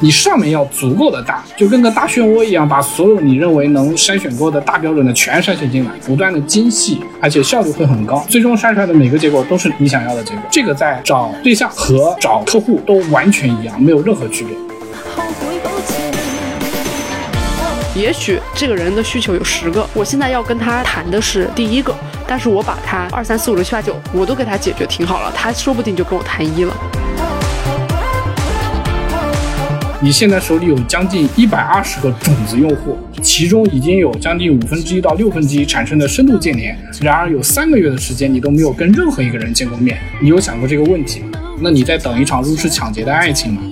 你上面要足够的大，就跟个大漩涡一样，把所有你认为能筛选过的大标准的全筛选进来，不断的精细，而且效率会很高，最终筛出来的每个结果都是你想要的结果。这个在找对象和找客户都完全一样，没有任何区别。也许这个人的需求有十个，我现在要跟他谈的是第一个，但是我把他二三四五六七八九我都给他解决挺好了，他说不定就跟我谈一了。你现在手里有将近一百二十个种子用户，其中已经有将近五分之一到六分之一产生的深度建联，然而有三个月的时间你都没有跟任何一个人见过面，你有想过这个问题吗？那你在等一场入室抢劫的爱情吗？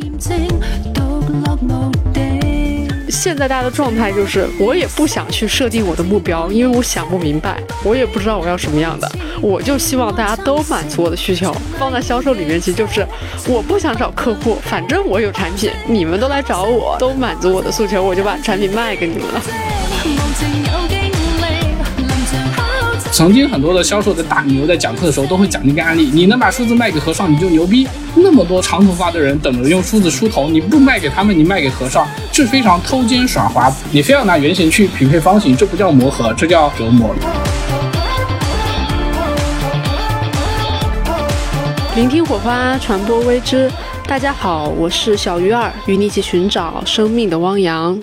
现在大家的状态就是，我也不想去设定我的目标，因为我想不明白，我也不知道我要什么样的，我就希望大家都满足我的需求。放在销售里面，其实就是我不想找客户，反正我有产品，你们都来找我，都满足我的诉求，我就把产品卖给你们了。曾经很多的销售在大牛在讲课的时候都会讲那个案例，你能把梳子卖给和尚你就牛逼。那么多长头发的人等着用梳子梳头，你不卖给他们，你卖给和尚，这非常偷奸耍滑。你非要拿圆形去匹配方形，这不叫磨合，这叫折磨。聆听火花，传播微知。大家好，我是小鱼儿，与你一起寻找生命的汪洋。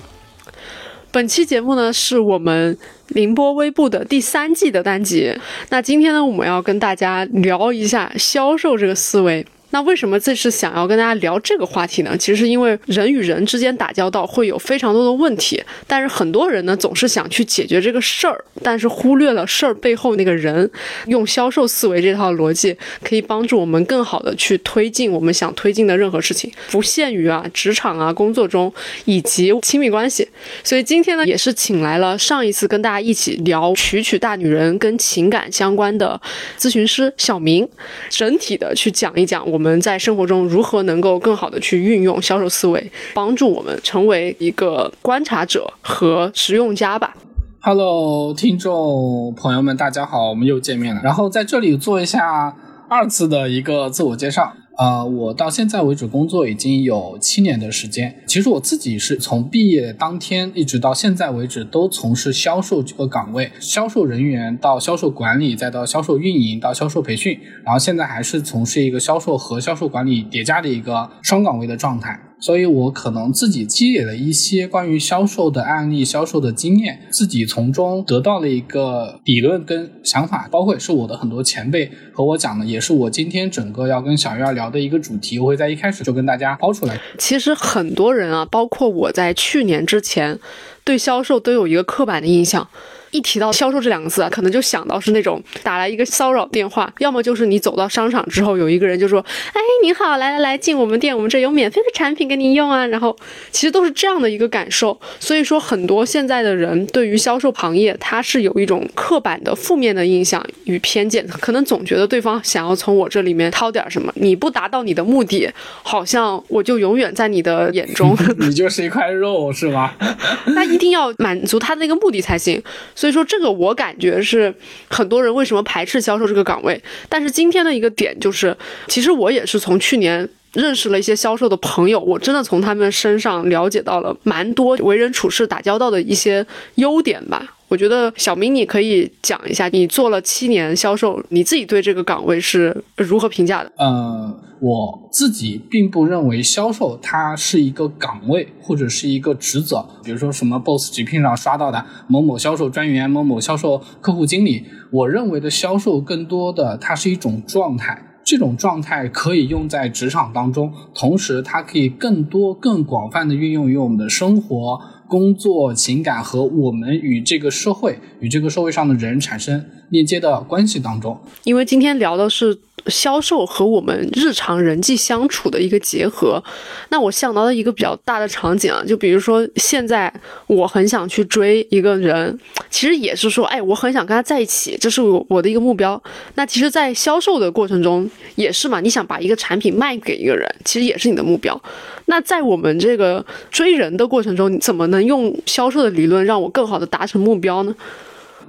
本期节目呢，是我们。宁波微步的第三季的单集，那今天呢，我们要跟大家聊一下销售这个思维。那为什么这次想要跟大家聊这个话题呢？其实是因为人与人之间打交道会有非常多的问题，但是很多人呢总是想去解决这个事儿，但是忽略了事儿背后那个人。用销售思维这套逻辑，可以帮助我们更好的去推进我们想推进的任何事情，不限于啊职场啊工作中以及亲密关系。所以今天呢，也是请来了上一次跟大家一起聊《曲曲大女人》跟情感相关的咨询师小明，整体的去讲一讲我们。我们在生活中如何能够更好的去运用销售思维，帮助我们成为一个观察者和实用家吧？Hello，听众朋友们，大家好，我们又见面了。然后在这里做一下二次的一个自我介绍。呃，我到现在为止工作已经有七年的时间。其实我自己是从毕业当天一直到现在为止都从事销售这个岗位，销售人员到销售管理，再到销售运营，到销售培训，然后现在还是从事一个销售和销售管理叠加的一个双岗位的状态。所以，我可能自己积累了一些关于销售的案例、销售的经验，自己从中得到了一个理论跟想法，包括也是我的很多前辈和我讲的，也是我今天整个要跟小鱼儿聊的一个主题。我会在一开始就跟大家抛出来。其实很多人啊，包括我在去年之前，对销售都有一个刻板的印象。一提到销售这两个字啊，可能就想到是那种打来一个骚扰电话，要么就是你走到商场之后，有一个人就说：“哎，你好，来来来，进我们店，我们这有免费的产品给你用啊。”然后其实都是这样的一个感受。所以说，很多现在的人对于销售行业，他是有一种刻板的负面的印象与偏见，可能总觉得对方想要从我这里面掏点什么，你不达到你的目的，好像我就永远在你的眼中，你就是一块肉，是吗？那一定要满足他的那个目的才行。所以说，这个我感觉是很多人为什么排斥销售这个岗位。但是今天的一个点就是，其实我也是从去年认识了一些销售的朋友，我真的从他们身上了解到了蛮多为人处事、打交道的一些优点吧。我觉得小明，你可以讲一下，你做了七年销售，你自己对这个岗位是如何评价的？呃，我自己并不认为销售它是一个岗位或者是一个职责，比如说什么 Boss 直聘上刷到的某某销售专员、某某销售客户经理。我认为的销售更多的它是一种状态，这种状态可以用在职场当中，同时它可以更多、更广泛的运用于我们的生活。工作、情感和我们与这个社会、与这个社会上的人产生链接的关系当中，因为今天聊的是。销售和我们日常人际相处的一个结合，那我想到的一个比较大的场景啊，就比如说现在我很想去追一个人，其实也是说，哎，我很想跟他在一起，这是我我的一个目标。那其实，在销售的过程中也是嘛，你想把一个产品卖给一个人，其实也是你的目标。那在我们这个追人的过程中，你怎么能用销售的理论让我更好的达成目标呢？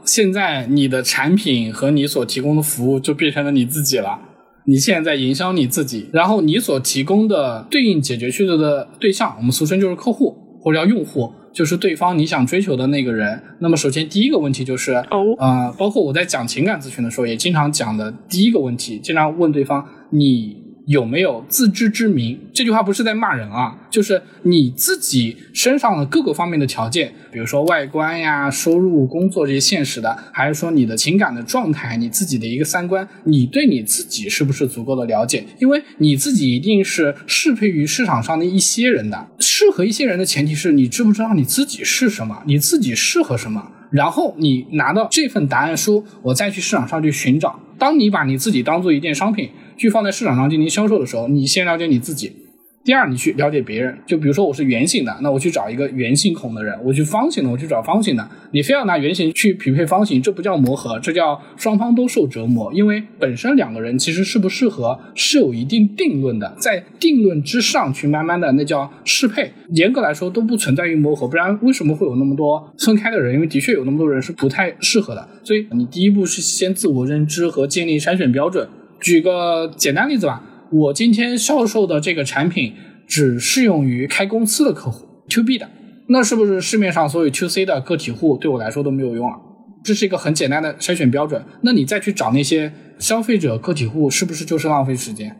现在你的产品和你所提供的服务就变成了你自己了，你现在在营销你自己，然后你所提供的对应解决需求的对象，我们俗称就是客户或者叫用户，就是对方你想追求的那个人。那么首先第一个问题就是，哦，呃，包括我在讲情感咨询的时候，也经常讲的第一个问题，经常问对方你。有没有自知之明？这句话不是在骂人啊，就是你自己身上的各个方面的条件，比如说外观呀、收入、工作这些现实的，还是说你的情感的状态、你自己的一个三观，你对你自己是不是足够的了解？因为你自己一定是适配于市场上的一些人的，适合一些人的前提是你知不知道你自己是什么，你自己适合什么，然后你拿到这份答案书，我再去市场上去寻找。当你把你自己当做一件商品。去放在市场上进行销售的时候，你先了解你自己，第二你去了解别人。就比如说我是圆形的，那我去找一个圆形孔的人；我去方形的，我去找方形的。你非要拿圆形去匹配方形，这不叫磨合，这叫双方都受折磨。因为本身两个人其实适不适合是有一定定论的，在定论之上去慢慢的那叫适配。严格来说都不存在于磨合，不然为什么会有那么多分开的人？因为的确有那么多人是不太适合的。所以你第一步是先自我认知和建立筛选标准。举个简单例子吧，我今天销售的这个产品只适用于开公司的客户，to B 的，那是不是市面上所有 to C 的个体户对我来说都没有用了？这是一个很简单的筛选标准。那你再去找那些消费者个体户，是不是就是浪费时间？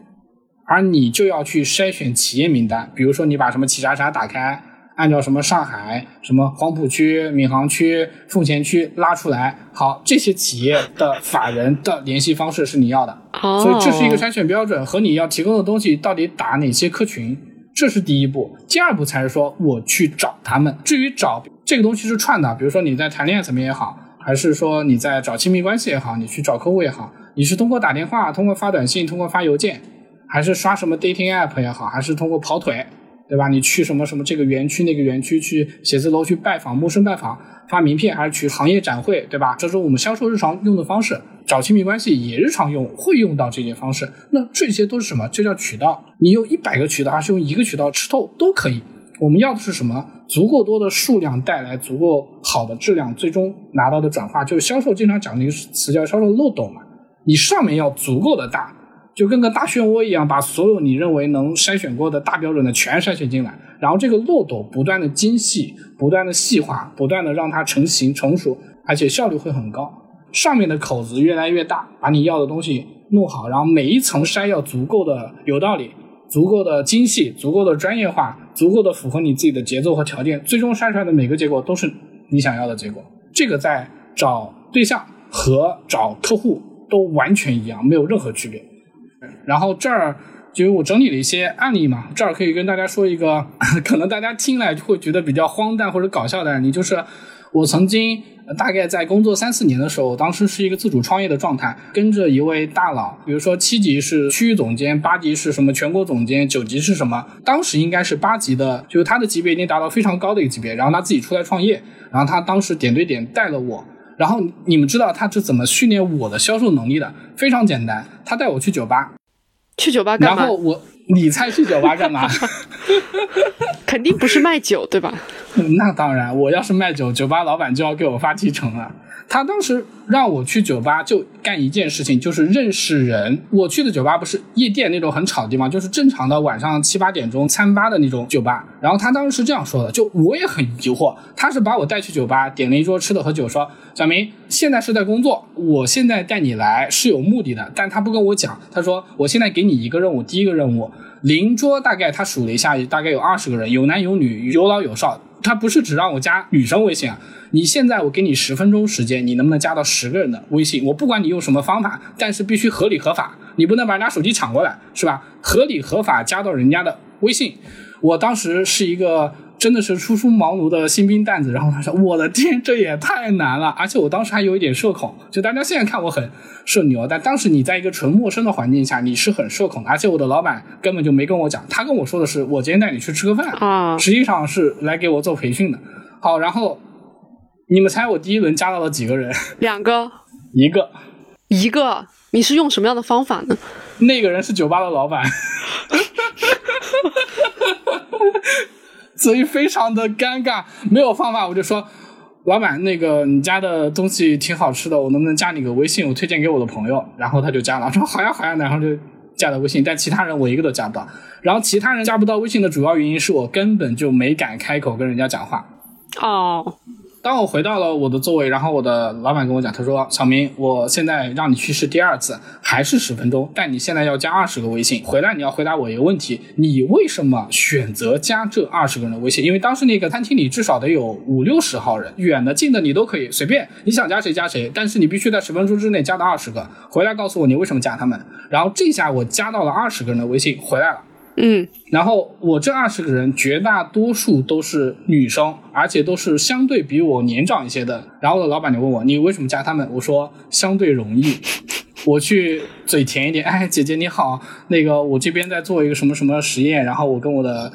而你就要去筛选企业名单，比如说你把什么企查查打开。按照什么上海、什么黄浦区、闵行区、奉贤区拉出来，好，这些企业的法人的联系方式是你要的，所以这是一个筛选标准和你要提供的东西到底打哪些客群，这是第一步。第二步才是说我去找他们。至于找这个东西是串的，比如说你在谈恋爱层面也好，还是说你在找亲密关系也好，你去找客户也好，你是通过打电话、通过发短信、通过发邮件，还是刷什么 dating app 也好，还是通过跑腿。对吧？你去什么什么这个园区那个园区去写字楼去拜访，陌生拜访，发名片还是去行业展会，对吧？这是我们销售日常用的方式，找亲密关系也日常用，会用到这些方式。那这些都是什么？这叫渠道。你用一百个渠道，还是用一个渠道吃透都可以。我们要的是什么？足够多的数量带来足够好的质量，最终拿到的转化，就是销售经常讲的一个词叫销售漏斗嘛。你上面要足够的大。就跟个大漩涡一样，把所有你认为能筛选过的大标准的全筛选进来，然后这个漏斗不断的精细、不断的细化、不断的让它成型成熟，而且效率会很高。上面的口子越来越大，把你要的东西弄好，然后每一层筛要足够的有道理、足够的精细、足够的专业化、足够的符合你自己的节奏和条件，最终筛出来的每个结果都是你想要的结果。这个在找对象和找客户都完全一样，没有任何区别。然后这儿就我整理了一些案例嘛，这儿可以跟大家说一个，可能大家听来就会觉得比较荒诞或者搞笑的案例，就是我曾经大概在工作三四年的时候，当时是一个自主创业的状态，跟着一位大佬，比如说七级是区域总监，八级是什么全国总监，九级是什么，当时应该是八级的，就是他的级别已经达到非常高的一个级别，然后他自己出来创业，然后他当时点对点带了我，然后你们知道他是怎么训练我的销售能力的？非常简单，他带我去酒吧。去酒吧干嘛？然后我，你猜去酒吧干嘛？肯定不是卖酒，对吧？那当然，我要是卖酒，酒吧老板就要给我发提成了。他当时让我去酒吧就干一件事情，就是认识人。我去的酒吧不是夜店那种很吵的地方，就是正常的晚上七八点钟餐吧的那种酒吧。然后他当时是这样说的，就我也很疑惑，他是把我带去酒吧，点了一桌吃的和酒，说小明现在是在工作，我现在带你来是有目的的，但他不跟我讲，他说我现在给你一个任务，第一个任务，邻桌大概他数了一下，大概有二十个人，有男有女，有老有少。他不是只让我加女生微信啊！你现在我给你十分钟时间，你能不能加到十个人的微信？我不管你用什么方法，但是必须合理合法，你不能把人家手机抢过来，是吧？合理合法加到人家的微信。我当时是一个。真的是初出茅庐的新兵蛋子，然后他说：“我的天，这也太难了！”而且我当时还有一点社恐，就大家现在看我很社牛，但当时你在一个纯陌生的环境下，你是很社恐的。而且我的老板根本就没跟我讲，他跟我说的是：“我今天带你去吃个饭。”啊，实际上是来给我做培训的。好，然后你们猜我第一轮加到了几个人？两个，一个，一个。你是用什么样的方法呢？那个人是酒吧的老板。所以非常的尴尬，没有方法，我就说，老板，那个你家的东西挺好吃的，我能不能加你个微信？我推荐给我的朋友。然后他就加了，说好呀好呀，然后就加了微信。但其他人我一个都加不到。然后其他人加不到微信的主要原因是我根本就没敢开口跟人家讲话。哦。当我回到了我的座位，然后我的老板跟我讲，他说：“小明，我现在让你去试第二次，还是十分钟，但你现在要加二十个微信。回来你要回答我一个问题，你为什么选择加这二十个人的微信？因为当时那个餐厅里至少得有五六十号人，远的近的你都可以随便，你想加谁加谁，但是你必须在十分钟之内加到二十个。回来告诉我你为什么加他们。然后这下我加到了二十个人的微信，回来了。”嗯，然后我这二十个人绝大多数都是女生，而且都是相对比我年长一些的。然后老板就问我，你为什么加他们？我说相对容易，我去嘴甜一点。哎，姐姐你好，那个我这边在做一个什么什么实验，然后我跟我的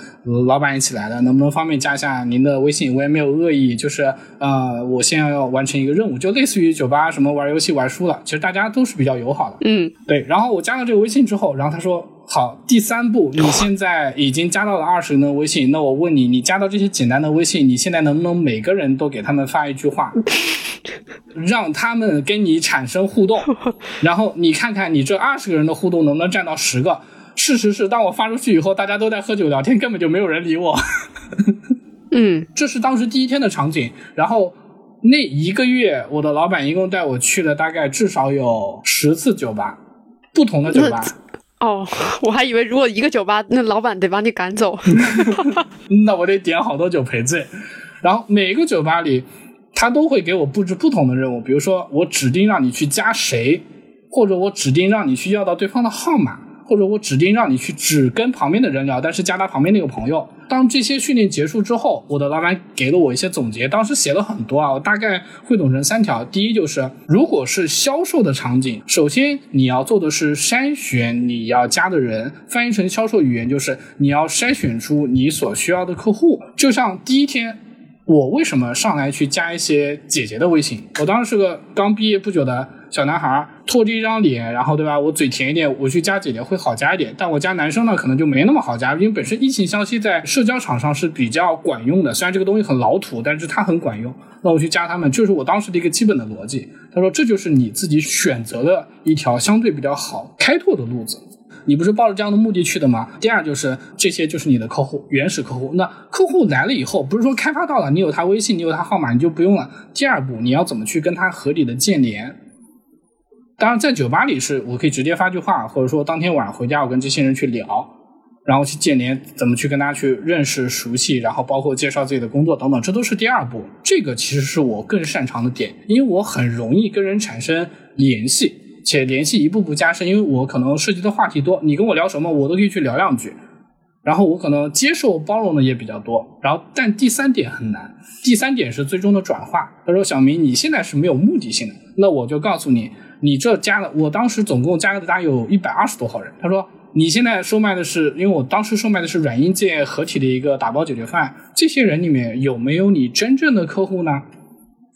老板一起来的，能不能方便加一下您的微信？我也没有恶意，就是呃，我现在要完成一个任务，就类似于酒吧什么玩游戏玩输了，其实大家都是比较友好的。嗯，对。然后我加了这个微信之后，然后他说。好，第三步，你现在已经加到了二十人的微信，那我问你，你加到这些简单的微信，你现在能不能每个人都给他们发一句话，让他们跟你产生互动，然后你看看你这二十个人的互动能不能占到十个？事实是，当我发出去以后，大家都在喝酒聊天，根本就没有人理我。嗯，这是当时第一天的场景。然后那一个月，我的老板一共带我去了大概至少有十次酒吧，不同的酒吧。哦，我还以为如果一个酒吧，那老板得把你赶走。那我得点好多酒赔罪。然后每个酒吧里，他都会给我布置不同的任务，比如说我指定让你去加谁，或者我指定让你去要到对方的号码。或者我指定让你去只跟旁边的人聊，但是加他旁边那个朋友。当这些训练结束之后，我的老板给了我一些总结，当时写了很多啊，我大概汇总成三条。第一就是，如果是销售的场景，首先你要做的是筛选你要加的人，翻译成销售语言就是你要筛选出你所需要的客户。就像第一天，我为什么上来去加一些姐姐的微信？我当时是个刚毕业不久的。小男孩拖着一张脸，然后对吧？我嘴甜一点，我去加姐姐会好加一点。但我加男生呢，可能就没那么好加，因为本身异性相吸在社交场上是比较管用的。虽然这个东西很老土，但是它很管用。那我去加他们，就是我当时的一个基本的逻辑。他说，这就是你自己选择的一条相对比较好开拓的路子。你不是抱着这样的目的去的吗？第二就是这些就是你的客户，原始客户。那客户来了以后，不是说开发到了，你有他微信，你有他号码，你就不用了。第二步，你要怎么去跟他合理的建联？当然，在酒吧里是我可以直接发句话，或者说当天晚上回家我跟这些人去聊，然后去建联，怎么去跟大家去认识、熟悉，然后包括介绍自己的工作等等，这都是第二步。这个其实是我更擅长的点，因为我很容易跟人产生联系，且联系一步步加深，因为我可能涉及的话题多，你跟我聊什么，我都可以去聊两句。然后我可能接受包容的也比较多。然后，但第三点很难，第三点是最终的转化。他说：“小明，你现在是没有目的性的，那我就告诉你。”你这加了，我当时总共加了大概有一百二十多号人。他说，你现在售卖的是，因为我当时售卖的是软硬件合体的一个打包解决方案。这些人里面有没有你真正的客户呢？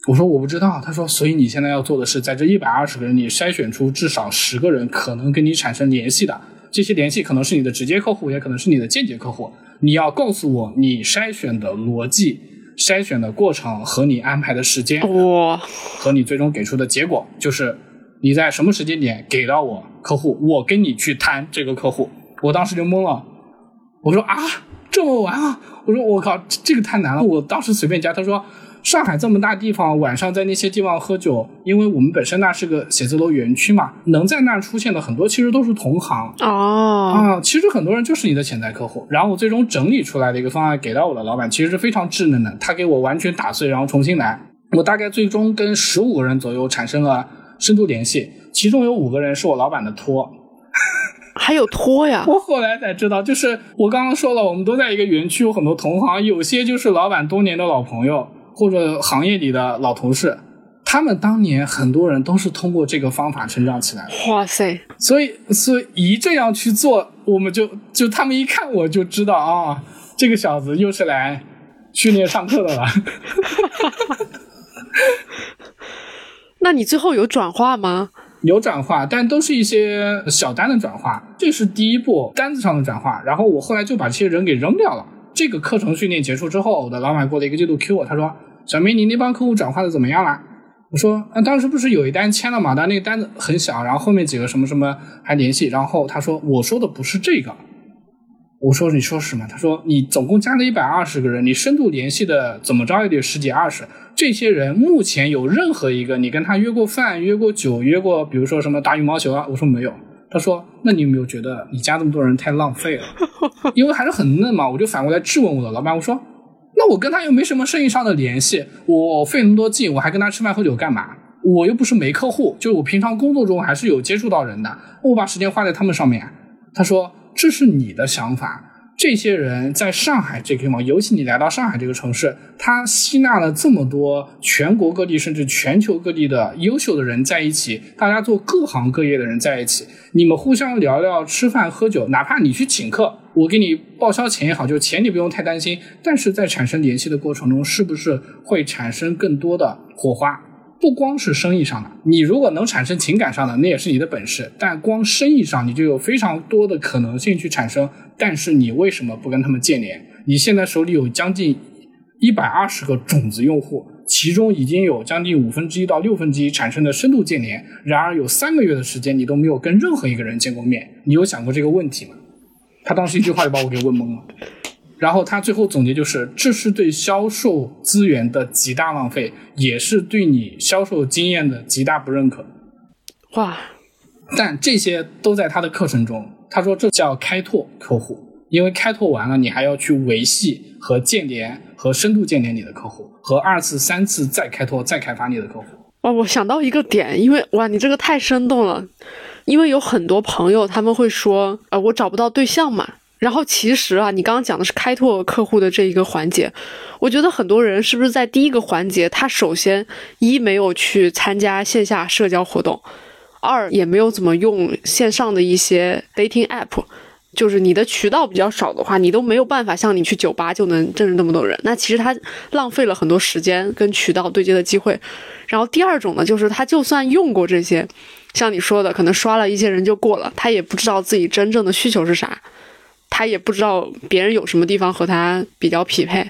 我说我不知道。他说，所以你现在要做的是，在这一百二十个人里筛选出至少十个人可能跟你产生联系的。这些联系可能是你的直接客户，也可能是你的间接客户。你要告诉我你筛选的逻辑、筛选的过程和你安排的时间，哇，和你最终给出的结果就是。你在什么时间点给到我客户？我跟你去谈这个客户，我当时就懵了。我说啊，这么晚啊！我说我靠，这个太难了。我当时随便加，他说上海这么大地方，晚上在那些地方喝酒，因为我们本身那是个写字楼园区嘛，能在那儿出现的很多其实都是同行哦啊，其实很多人就是你的潜在客户。然后我最终整理出来的一个方案给到我的老板，其实是非常稚嫩的，他给我完全打碎，然后重新来。我大概最终跟十五个人左右产生了。深度联系，其中有五个人是我老板的托，还有托呀？我后来才知道，就是我刚刚说了，我们都在一个园区，有很多同行，有些就是老板多年的老朋友或者行业里的老同事，他们当年很多人都是通过这个方法成长起来的。哇塞！所以，所以一这样去做，我们就就他们一看我就知道啊，这个小子又是来训练上课的了。那你最后有转化吗？有转化，但都是一些小单的转化，这是第一步单子上的转化。然后我后来就把这些人给扔掉了。这个课程训练结束之后，我的老板过了一个季度 Q 我，他说：“小明，你那帮客户转化的怎么样了？我说，啊，当时不是有一单签了嘛？但那个单子很小，然后后面几个什么什么还联系，然后他说，我说的不是这个。我说，你说什么？他说，你总共加了一百二十个人，你深度联系的怎么着也得十几二十。这些人目前有任何一个你跟他约过饭、约过酒、约过，比如说什么打羽毛球啊？我说没有。他说，那你有没有觉得你加这么多人太浪费了？因为还是很嫩嘛。我就反过来质问我的老板，我说。那我跟他又没什么生意上的联系，我费那么多劲，我还跟他吃饭喝酒干嘛？我又不是没客户，就是我平常工作中还是有接触到人的，我把时间花在他们上面。他说这是你的想法。这些人在上海这个地方，尤其你来到上海这个城市，他吸纳了这么多全国各地甚至全球各地的优秀的人在一起，大家做各行各业的人在一起，你们互相聊聊、吃饭喝酒，哪怕你去请客，我给你报销钱也好，就钱你不用太担心。但是在产生联系的过程中，是不是会产生更多的火花？不光是生意上的，你如果能产生情感上的，那也是你的本事。但光生意上，你就有非常多的可能性去产生。但是你为什么不跟他们建联？你现在手里有将近一百二十个种子用户，其中已经有将近五分之一到六分之一产生的深度建联。然而有三个月的时间，你都没有跟任何一个人见过面。你有想过这个问题吗？他当时一句话就把我给问懵了。然后他最后总结就是：这是对销售资源的极大浪费，也是对你销售经验的极大不认可。哇！但这些都在他的课程中。他说这叫开拓客户，因为开拓完了，你还要去维系和建联和深度建联你的客户，和二次、三次再开拓、再开发你的客户。哇！我想到一个点，因为哇，你这个太生动了。因为有很多朋友他们会说，呃，我找不到对象嘛。然后其实啊，你刚刚讲的是开拓客户的这一个环节，我觉得很多人是不是在第一个环节，他首先一没有去参加线下社交活动，二也没有怎么用线上的一些 dating app，就是你的渠道比较少的话，你都没有办法像你去酒吧就能认识那么多人。那其实他浪费了很多时间跟渠道对接的机会。然后第二种呢，就是他就算用过这些，像你说的，可能刷了一些人就过了，他也不知道自己真正的需求是啥。他也不知道别人有什么地方和他比较匹配，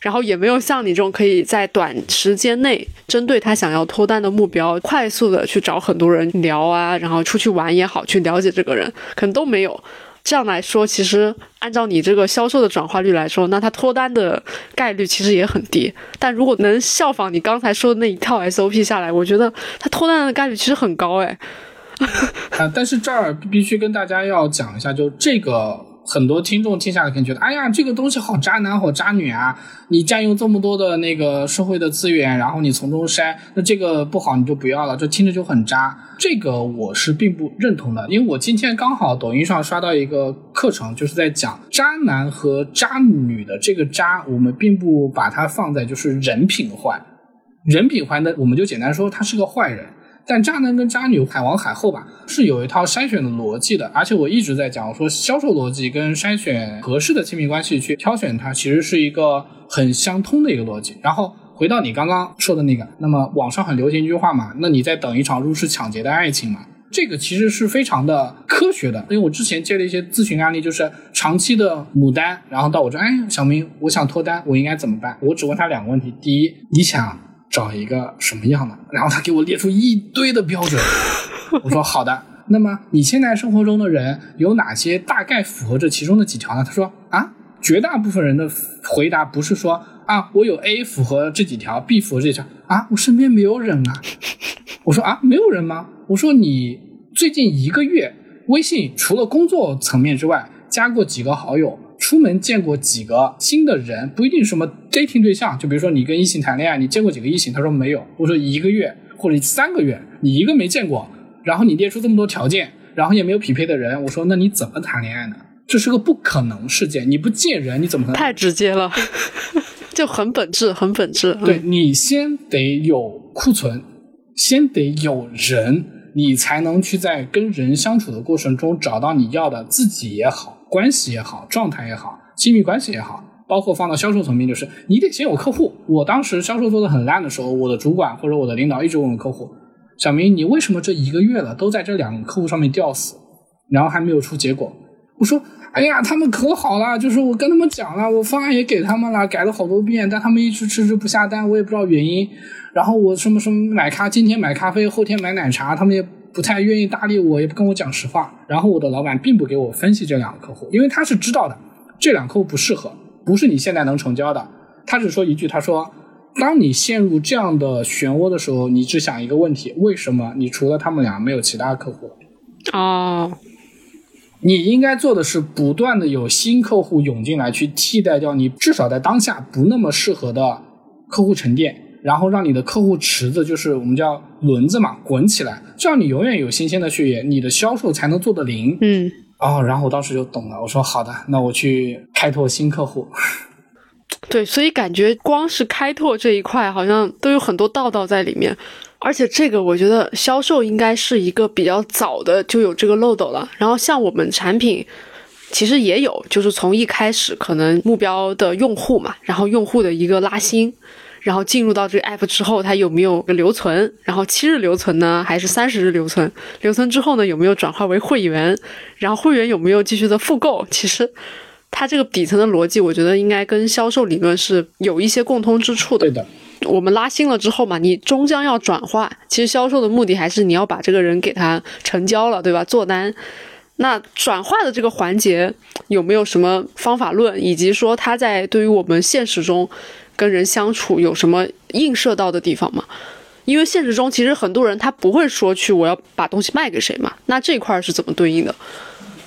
然后也没有像你这种可以在短时间内针对他想要脱单的目标，快速的去找很多人聊啊，然后出去玩也好，去了解这个人，可能都没有。这样来说，其实按照你这个销售的转化率来说，那他脱单的概率其实也很低。但如果能效仿你刚才说的那一套 SOP 下来，我觉得他脱单的概率其实很高哎。啊，但是这儿必须跟大家要讲一下，就这个。很多听众听下来可能觉得，哎呀，这个东西好渣男好渣女啊！你占用这么多的那个社会的资源，然后你从中筛，那这个不好你就不要了，这听着就很渣。这个我是并不认同的，因为我今天刚好抖音上刷到一个课程，就是在讲渣男和渣女的这个渣，我们并不把它放在就是人品坏，人品坏的我们就简单说他是个坏人。但渣男跟渣女海王海后吧，是有一套筛选的逻辑的，而且我一直在讲，我说销售逻辑跟筛选合适的亲密关系去挑选它，其实是一个很相通的一个逻辑。然后回到你刚刚说的那个，那么网上很流行一句话嘛，那你在等一场入室抢劫的爱情嘛？这个其实是非常的科学的，因为我之前接了一些咨询案例，就是长期的牡丹，然后到我这，哎，小明，我想脱单，我应该怎么办？我只问他两个问题，第一，你想？找一个什么样的？然后他给我列出一堆的标准。我说好的。那么你现在生活中的人有哪些大概符合这其中的几条呢？他说啊，绝大部分人的回答不是说啊，我有 A 符合这几条，B 符合这条啊，我身边没有人啊。我说啊，没有人吗？我说你最近一个月微信除了工作层面之外，加过几个好友？出门见过几个新的人，不一定什么 dating 对象，就比如说你跟异性谈恋爱，你见过几个异性？他说没有。我说一个月或者三个月，你一个没见过，然后你列出这么多条件，然后也没有匹配的人，我说那你怎么谈恋爱呢？这是个不可能事件，你不见人你怎么可能？太直接了，就很本质，很本质。对你先得有库存，先得有人，你才能去在跟人相处的过程中找到你要的自己也好。关系也好，状态也好，亲密关系也好，包括放到销售层面，就是你得先有客户。我当时销售做的很烂的时候，我的主管或者我的领导一直问我客户：“小明，你为什么这一个月了都在这两个客户上面吊死，然后还没有出结果？”我说：“哎呀，他们可好了，就是我跟他们讲了，我方案也给他们了，改了好多遍，但他们一直迟迟不下单，我也不知道原因。然后我什么什么买咖，今天买咖啡，后天买奶茶，他们也不太愿意搭理我，也不跟我讲实话。然后我的老板并不给我分析这两个客户，因为他是知道的，这两个客户不适合，不是你现在能成交的。他只说一句，他说。当你陷入这样的漩涡的时候，你只想一个问题：为什么你除了他们俩没有其他客户？哦，你应该做的是不断的有新客户涌进来，去替代掉你至少在当下不那么适合的客户沉淀，然后让你的客户池子就是我们叫轮子嘛滚起来，这样你永远有新鲜的血液，你的销售才能做得灵。嗯，哦，然后我当时就懂了，我说好的，那我去开拓新客户。对，所以感觉光是开拓这一块，好像都有很多道道在里面。而且这个，我觉得销售应该是一个比较早的就有这个漏斗了。然后像我们产品，其实也有，就是从一开始可能目标的用户嘛，然后用户的一个拉新，然后进入到这个 app 之后，它有没有个留存？然后七日留存呢，还是三十日留存？留存之后呢，有没有转化为会员？然后会员有没有继续的复购？其实。它这个底层的逻辑，我觉得应该跟销售理论是有一些共通之处的。对的，我们拉新了之后嘛，你终将要转化。其实销售的目的还是你要把这个人给他成交了，对吧？做单。那转化的这个环节有没有什么方法论，以及说他在对于我们现实中跟人相处有什么映射到的地方吗？因为现实中其实很多人他不会说去我要把东西卖给谁嘛，那这块是怎么对应的？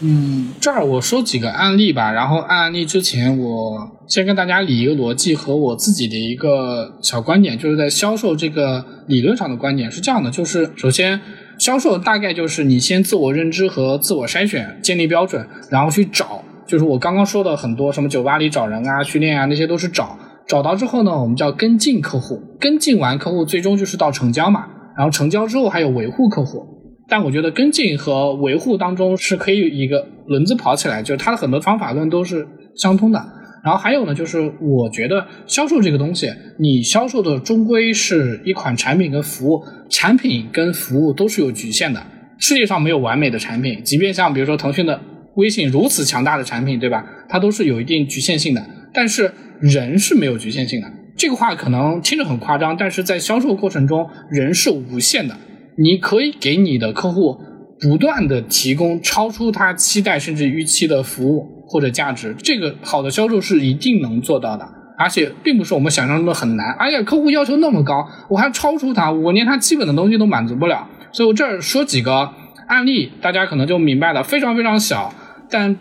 嗯，这儿我说几个案例吧。然后案例之前，我先跟大家理一个逻辑和我自己的一个小观点，就是在销售这个理论上的观点是这样的：就是首先，销售大概就是你先自我认知和自我筛选，建立标准，然后去找。就是我刚刚说的很多什么酒吧里找人啊、训练啊，那些都是找。找到之后呢，我们叫跟进客户，跟进完客户，最终就是到成交嘛。然后成交之后还有维护客户。但我觉得跟进和维护当中是可以一个轮子跑起来，就是它的很多方法论都是相通的。然后还有呢，就是我觉得销售这个东西，你销售的终归是一款产品跟服务，产品跟服务都是有局限的。世界上没有完美的产品，即便像比如说腾讯的微信如此强大的产品，对吧？它都是有一定局限性的。但是人是没有局限性的。这个话可能听着很夸张，但是在销售过程中，人是无限的。你可以给你的客户不断的提供超出他期待甚至预期的服务或者价值，这个好的销售是一定能做到的，而且并不是我们想象中的很难。哎呀，客户要求那么高，我还超出他，我连他基本的东西都满足不了。所以我这儿说几个案例，大家可能就明白了，非常非常小，但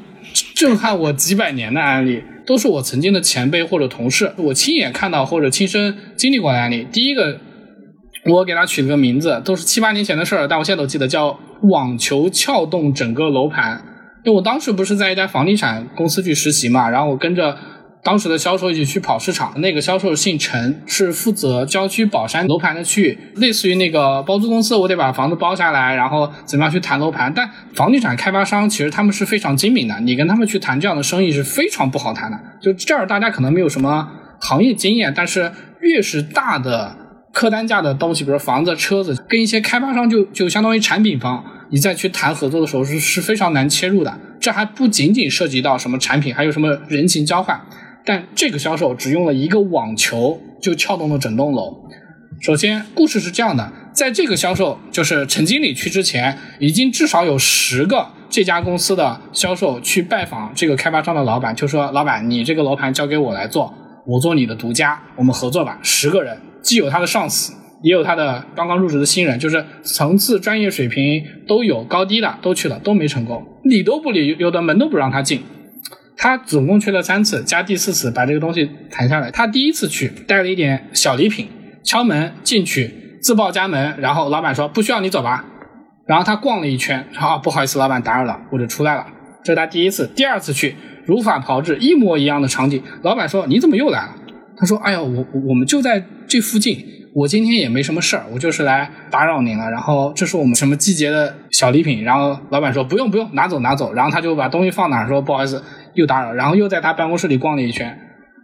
震撼我几百年的案例，都是我曾经的前辈或者同事，我亲眼看到或者亲身经历过的案例。第一个。我给他取了个名字，都是七八年前的事儿，但我现在都记得，叫网球撬动整个楼盘。因为我当时不是在一家房地产公司去实习嘛，然后我跟着当时的销售一起去跑市场。那个销售姓陈，是负责郊区宝山楼盘的区域，类似于那个包租公司，我得把房子包下来，然后怎么样去谈楼盘。但房地产开发商其实他们是非常精明的，你跟他们去谈这样的生意是非常不好谈的。就这儿大家可能没有什么行业经验，但是越是大的。客单价的东西，比如房子、车子，跟一些开发商就就相当于产品方，你再去谈合作的时候是是非常难切入的。这还不仅仅涉及到什么产品，还有什么人情交换。但这个销售只用了一个网球就撬动了整栋楼。首先，故事是这样的，在这个销售就是陈经理去之前，已经至少有十个这家公司的销售去拜访这个开发商的老板，就说：“老板，你这个楼盘交给我来做，我做你的独家，我们合作吧。”十个人。既有他的上司，也有他的刚刚入职的新人，就是层次、专业水平都有高低的，都去了，都没成功，理都不理，有的门都不让他进。他总共去了三次，加第四次把这个东西谈下来。他第一次去带了一点小礼品，敲门进去，自报家门，然后老板说不需要你走吧。然后他逛了一圈，啊不好意思，老板打扰了，我就出来了。这是他第一次，第二次去如法炮制，一模一样的场景。老板说你怎么又来了？他说：“哎呀，我我们就在这附近，我今天也没什么事儿，我就是来打扰您了。然后这是我们什么季节的小礼品。然后老板说不用不用，拿走拿走。然后他就把东西放哪，说不好意思，又打扰。然后又在他办公室里逛了一圈，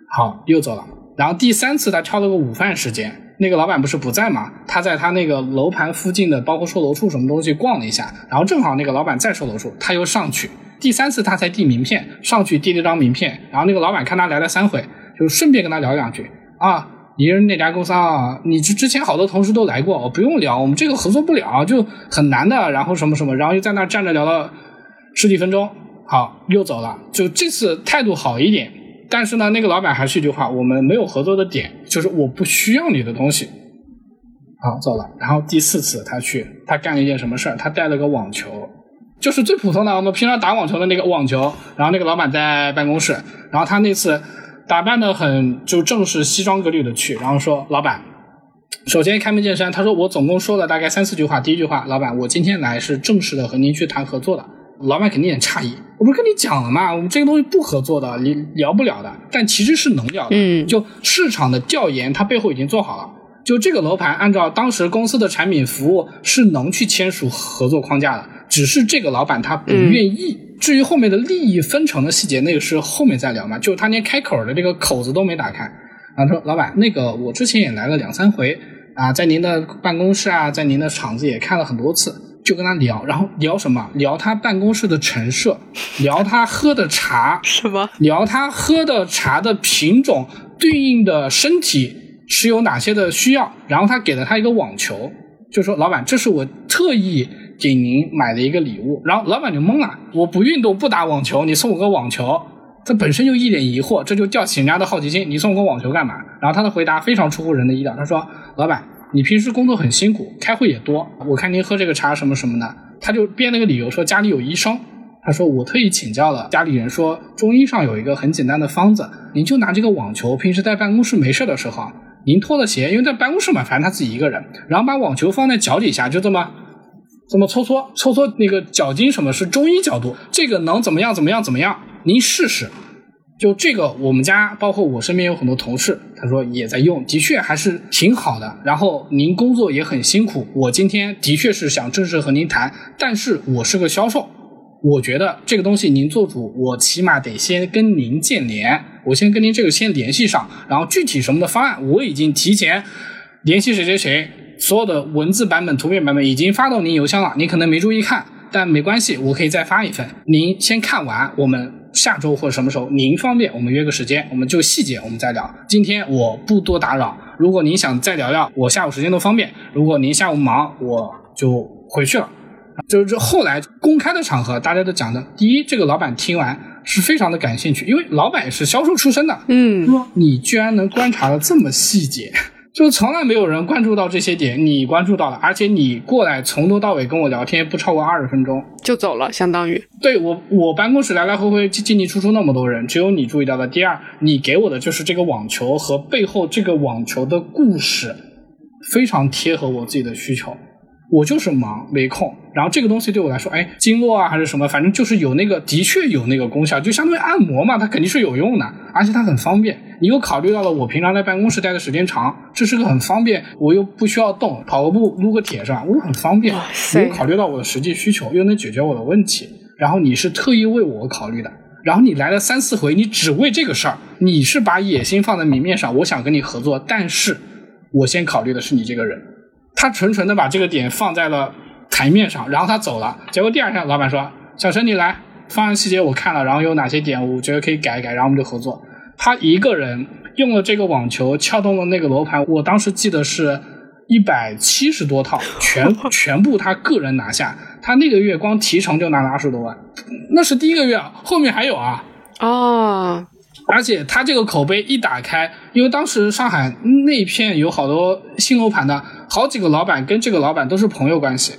好又走了。然后第三次他挑了个午饭时间，那个老板不是不在嘛？他在他那个楼盘附近的，包括售楼处什么东西逛了一下。然后正好那个老板在售楼处，他又上去第三次他才递名片，上去递了张名片，然后那个老板看他来了三回，就顺便跟他聊两句啊，你是哪家公司啊？你之之前好多同事都来过，我不用聊，我们这个合作不了，就很难的。然后什么什么，然后又在那站着聊了十几分钟，好，又走了。就这次态度好一点，但是呢，那个老板还是一句话，我们没有合作的点，就是我不需要你的东西。好，走了。然后第四次他去，他干了一件什么事儿？他带了个网球，就是最普通的我们平常打网球的那个网球。然后那个老板在办公室，然后他那次打扮的很就正式西装革履的去，然后说：“老板，首先开门见山，他说我总共说了大概三四句话。第一句话，老板，我今天来是正式的和您去谈合作的。老板肯定也诧异，我不是跟你讲了吗？我们这个东西不合作的，你聊不了的。但其实是能聊的，嗯，就市场的调研，它背后已经做好了。”就这个楼盘，按照当时公司的产品服务是能去签署合作框架的，只是这个老板他不愿意。至于后面的利益分成的细节，那个是后面再聊嘛。就他连开口的这个口子都没打开，然后说：“老板，那个我之前也来了两三回啊，在您的办公室啊，在您的厂子也看了很多次，就跟他聊，然后聊什么？聊他办公室的陈设，聊他喝的茶，什么？聊他喝的茶的品种，对应的身体。”是有哪些的需要？然后他给了他一个网球，就说：“老板，这是我特意给您买的一个礼物。”然后老板就懵了：“我不运动，不打网球，你送我个网球？”他本身就一脸疑惑，这就吊起人家的好奇心：“你送我个网球干嘛？”然后他的回答非常出乎人的意料，他说：“老板，你平时工作很辛苦，开会也多，我看您喝这个茶什么什么的。”他就编了个理由说家里有医生。他说：“我特意请教了家里人，说中医上有一个很简单的方子，您就拿这个网球，平时在办公室没事的时候。”您脱了鞋，因为在办公室嘛，反正他自己一个人，然后把网球放在脚底下，就这么怎么搓搓搓搓那个脚筋，什么是中医角度？这个能怎么样？怎么样？怎么样？您试试。就这个，我们家包括我身边有很多同事，他说也在用，的确还是挺好的。然后您工作也很辛苦，我今天的确是想正式和您谈，但是我是个销售。我觉得这个东西您做主，我起码得先跟您建联，我先跟您这个先联系上，然后具体什么的方案我已经提前联系谁谁谁，所有的文字版本、图片版本已经发到您邮箱了，您可能没注意看，但没关系，我可以再发一份，您先看完，我们下周或者什么时候您方便，我们约个时间，我们就细节我们再聊。今天我不多打扰，如果您想再聊聊，我下午时间都方便；如果您下午忙，我就回去了。就是这后来公开的场合，大家都讲的，第一，这个老板听完是非常的感兴趣，因为老板也是销售出身的，嗯，说你居然能观察的这么细节，就从来没有人关注到这些点，你关注到了，而且你过来从头到尾跟我聊天不超过二十分钟就走了，相当于对我我办公室来来回回进进出出那么多人，只有你注意到了。第二，你给我的就是这个网球和背后这个网球的故事，非常贴合我自己的需求。我就是忙没空，然后这个东西对我来说，哎，经络啊还是什么，反正就是有那个，的确有那个功效，就相当于按摩嘛，它肯定是有用的，而且它很方便。你又考虑到了我平常在办公室待的时间长，这是个很方便，我又不需要动，跑个步撸个铁是吧？我很方便。你又考虑到我的实际需求，又能解决我的问题，然后你是特意为我考虑的，然后你来了三四回，你只为这个事儿，你是把野心放在明面上，我想跟你合作，但是我先考虑的是你这个人。他纯纯的把这个点放在了台面上，然后他走了。结果第二天，老板说：“小陈，你来，方案细节我看了，然后有哪些点我觉得可以改一改，然后我们就合作。”他一个人用了这个网球撬动了那个楼盘，我当时记得是一百七十多套，全 全部他个人拿下。他那个月光提成就拿了二十多万，那是第一个月，后面还有啊。哦。而且他这个口碑一打开，因为当时上海那片有好多新楼盘的，好几个老板跟这个老板都是朋友关系，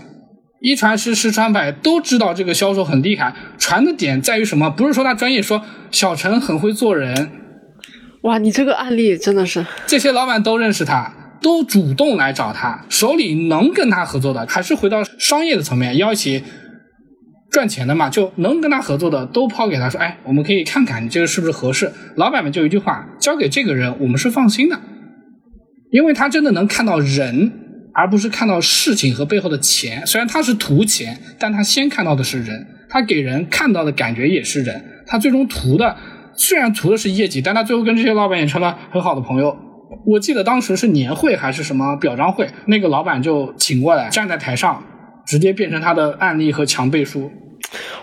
一传十，十传百，都知道这个销售很厉害。传的点在于什么？不是说他专业，说小陈很会做人。哇，你这个案例真的是，这些老板都认识他，都主动来找他，手里能跟他合作的，还是回到商业的层面，要起。赚钱的嘛，就能跟他合作的都抛给他说，哎，我们可以看看你这个是不是合适。老板们就一句话，交给这个人，我们是放心的，因为他真的能看到人，而不是看到事情和背后的钱。虽然他是图钱，但他先看到的是人，他给人看到的感觉也是人。他最终图的虽然图的是业绩，但他最后跟这些老板也成了很好的朋友。我记得当时是年会还是什么表彰会，那个老板就请过来站在台上。直接变成他的案例和强背书，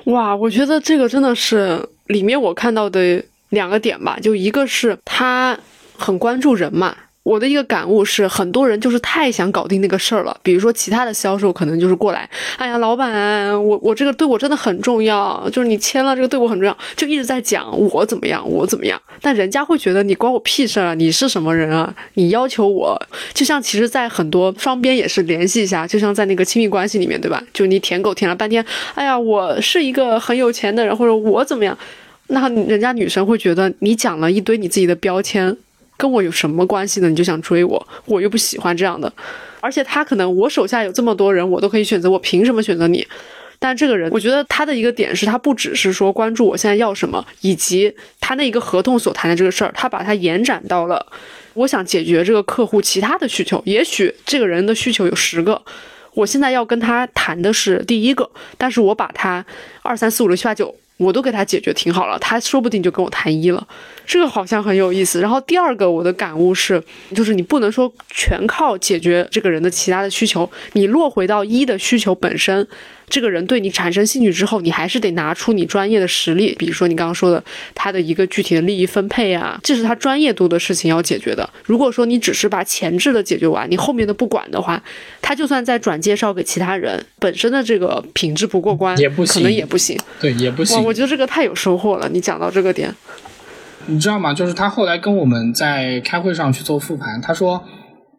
哇，我觉得这个真的是里面我看到的两个点吧，就一个是他很关注人嘛。我的一个感悟是，很多人就是太想搞定那个事儿了。比如说，其他的销售可能就是过来，哎呀，老板，我我这个对我真的很重要，就是你签了这个对我很重要，就一直在讲我怎么样，我怎么样。但人家会觉得你关我屁事儿啊，你是什么人啊？你要求我，就像其实，在很多双边也是联系一下，就像在那个亲密关系里面，对吧？就你舔狗舔了半天，哎呀，我是一个很有钱的人，或者我怎么样，那人家女生会觉得你讲了一堆你自己的标签。跟我有什么关系呢？你就想追我，我又不喜欢这样的。而且他可能我手下有这么多人，我都可以选择，我凭什么选择你？但这个人，我觉得他的一个点是他不只是说关注我现在要什么，以及他那一个合同所谈的这个事儿，他把它延展到了我想解决这个客户其他的需求。也许这个人的需求有十个，我现在要跟他谈的是第一个，但是我把他二三四五六七八九。我都给他解决挺好了，他说不定就跟我谈一了，这个好像很有意思。然后第二个我的感悟是，就是你不能说全靠解决这个人的其他的需求，你落回到一的需求本身。这个人对你产生兴趣之后，你还是得拿出你专业的实力，比如说你刚刚说的他的一个具体的利益分配啊，这是他专业度的事情要解决的。如果说你只是把前置的解决完，你后面的不管的话，他就算再转介绍给其他人，本身的这个品质不过关，也不行，可能也不行。对，也不行。哇，我觉得这个太有收获了。你讲到这个点，你知道吗？就是他后来跟我们在开会上去做复盘，他说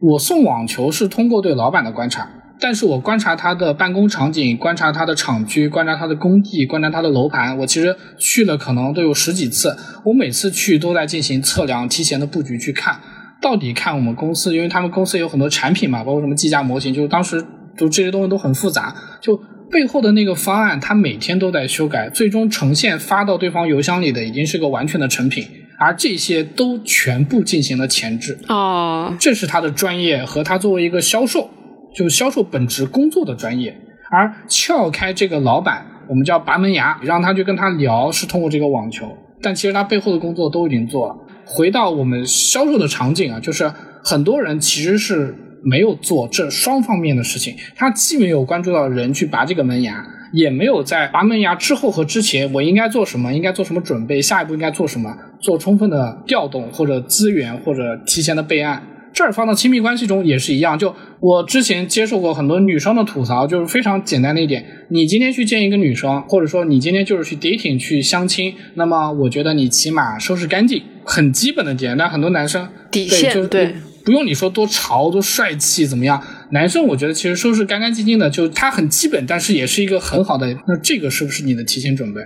我送网球是通过对老板的观察。但是我观察他的办公场景，观察他的厂区，观察他的工地，观察他的楼盘，我其实去了可能都有十几次。我每次去都在进行测量，提前的布局去看，到底看我们公司，因为他们公司有很多产品嘛，包括什么计价模型，就是当时就这些东西都很复杂，就背后的那个方案，他每天都在修改，最终呈现发到对方邮箱里的已经是个完全的成品，而这些都全部进行了前置。哦，这是他的专业和他作为一个销售。就是销售本职工作的专业，而撬开这个老板，我们叫拔门牙，让他去跟他聊，是通过这个网球，但其实他背后的工作都已经做了。回到我们销售的场景啊，就是很多人其实是没有做这双方面的事情，他既没有关注到人去拔这个门牙，也没有在拔门牙之后和之前我应该做什么，应该做什么准备，下一步应该做什么，做充分的调动或者资源或者提前的备案。这儿放到亲密关系中也是一样，就我之前接受过很多女生的吐槽，就是非常简单的一点，你今天去见一个女生，或者说你今天就是去 dating 去相亲，那么我觉得你起码收拾干净，很基本的点。但很多男生底线对，不用你说多潮多帅气怎么样，男生我觉得其实收拾干干净净的，就他很基本，但是也是一个很好的。那这个是不是你的提前准备？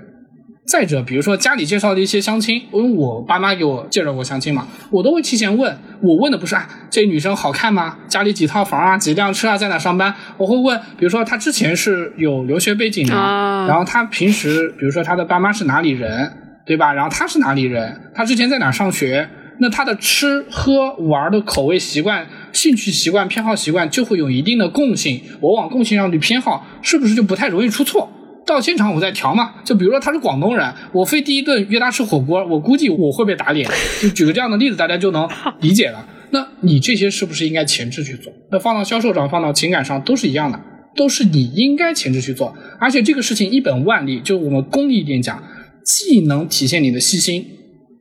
再者，比如说家里介绍的一些相亲，因为我爸妈给我介绍过相亲嘛，我都会提前问。我问的不是啊，这女生好看吗？家里几套房啊？几辆车啊？在哪上班？我会问，比如说她之前是有留学背景的，然后她平时，比如说她的爸妈是哪里人，对吧？然后她是哪里人？她之前在哪上学？那她的吃喝玩的口味习惯、兴趣习惯、偏好习惯就会有一定的共性。我往共性上去偏好，是不是就不太容易出错？到现场我再调嘛，就比如说他是广东人，我非第一顿约他吃火锅，我估计我会被打脸。就举个这样的例子，大家就能理解了。那你这些是不是应该前置去做？那放到销售上，放到情感上都是一样的，都是你应该前置去做。而且这个事情一本万利，就我们功利一点讲，既能体现你的细心、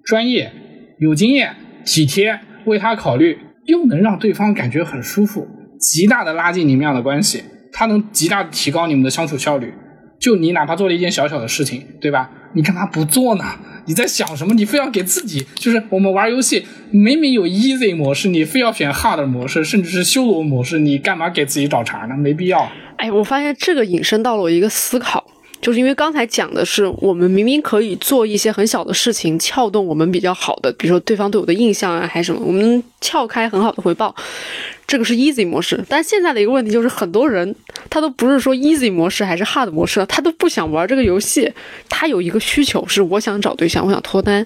专业、有经验、体贴，为他考虑，又能让对方感觉很舒服，极大的拉近你们俩的关系，它能极大的提高你们的相处效率。就你哪怕做了一件小小的事情，对吧？你干嘛不做呢？你在想什么？你非要给自己，就是我们玩游戏，明明有 easy 模式，你非要选 hard 模式，甚至是修罗模式，你干嘛给自己找茬呢？没必要。哎，我发现这个引申到了我一个思考。就是因为刚才讲的是，我们明明可以做一些很小的事情，撬动我们比较好的，比如说对方对我的印象啊，还是什么，我们撬开很好的回报，这个是 easy 模式。但现在的一个问题就是，很多人他都不是说 easy 模式还是 hard 模式，他都不想玩这个游戏。他有一个需求是我想找对象，我想脱单，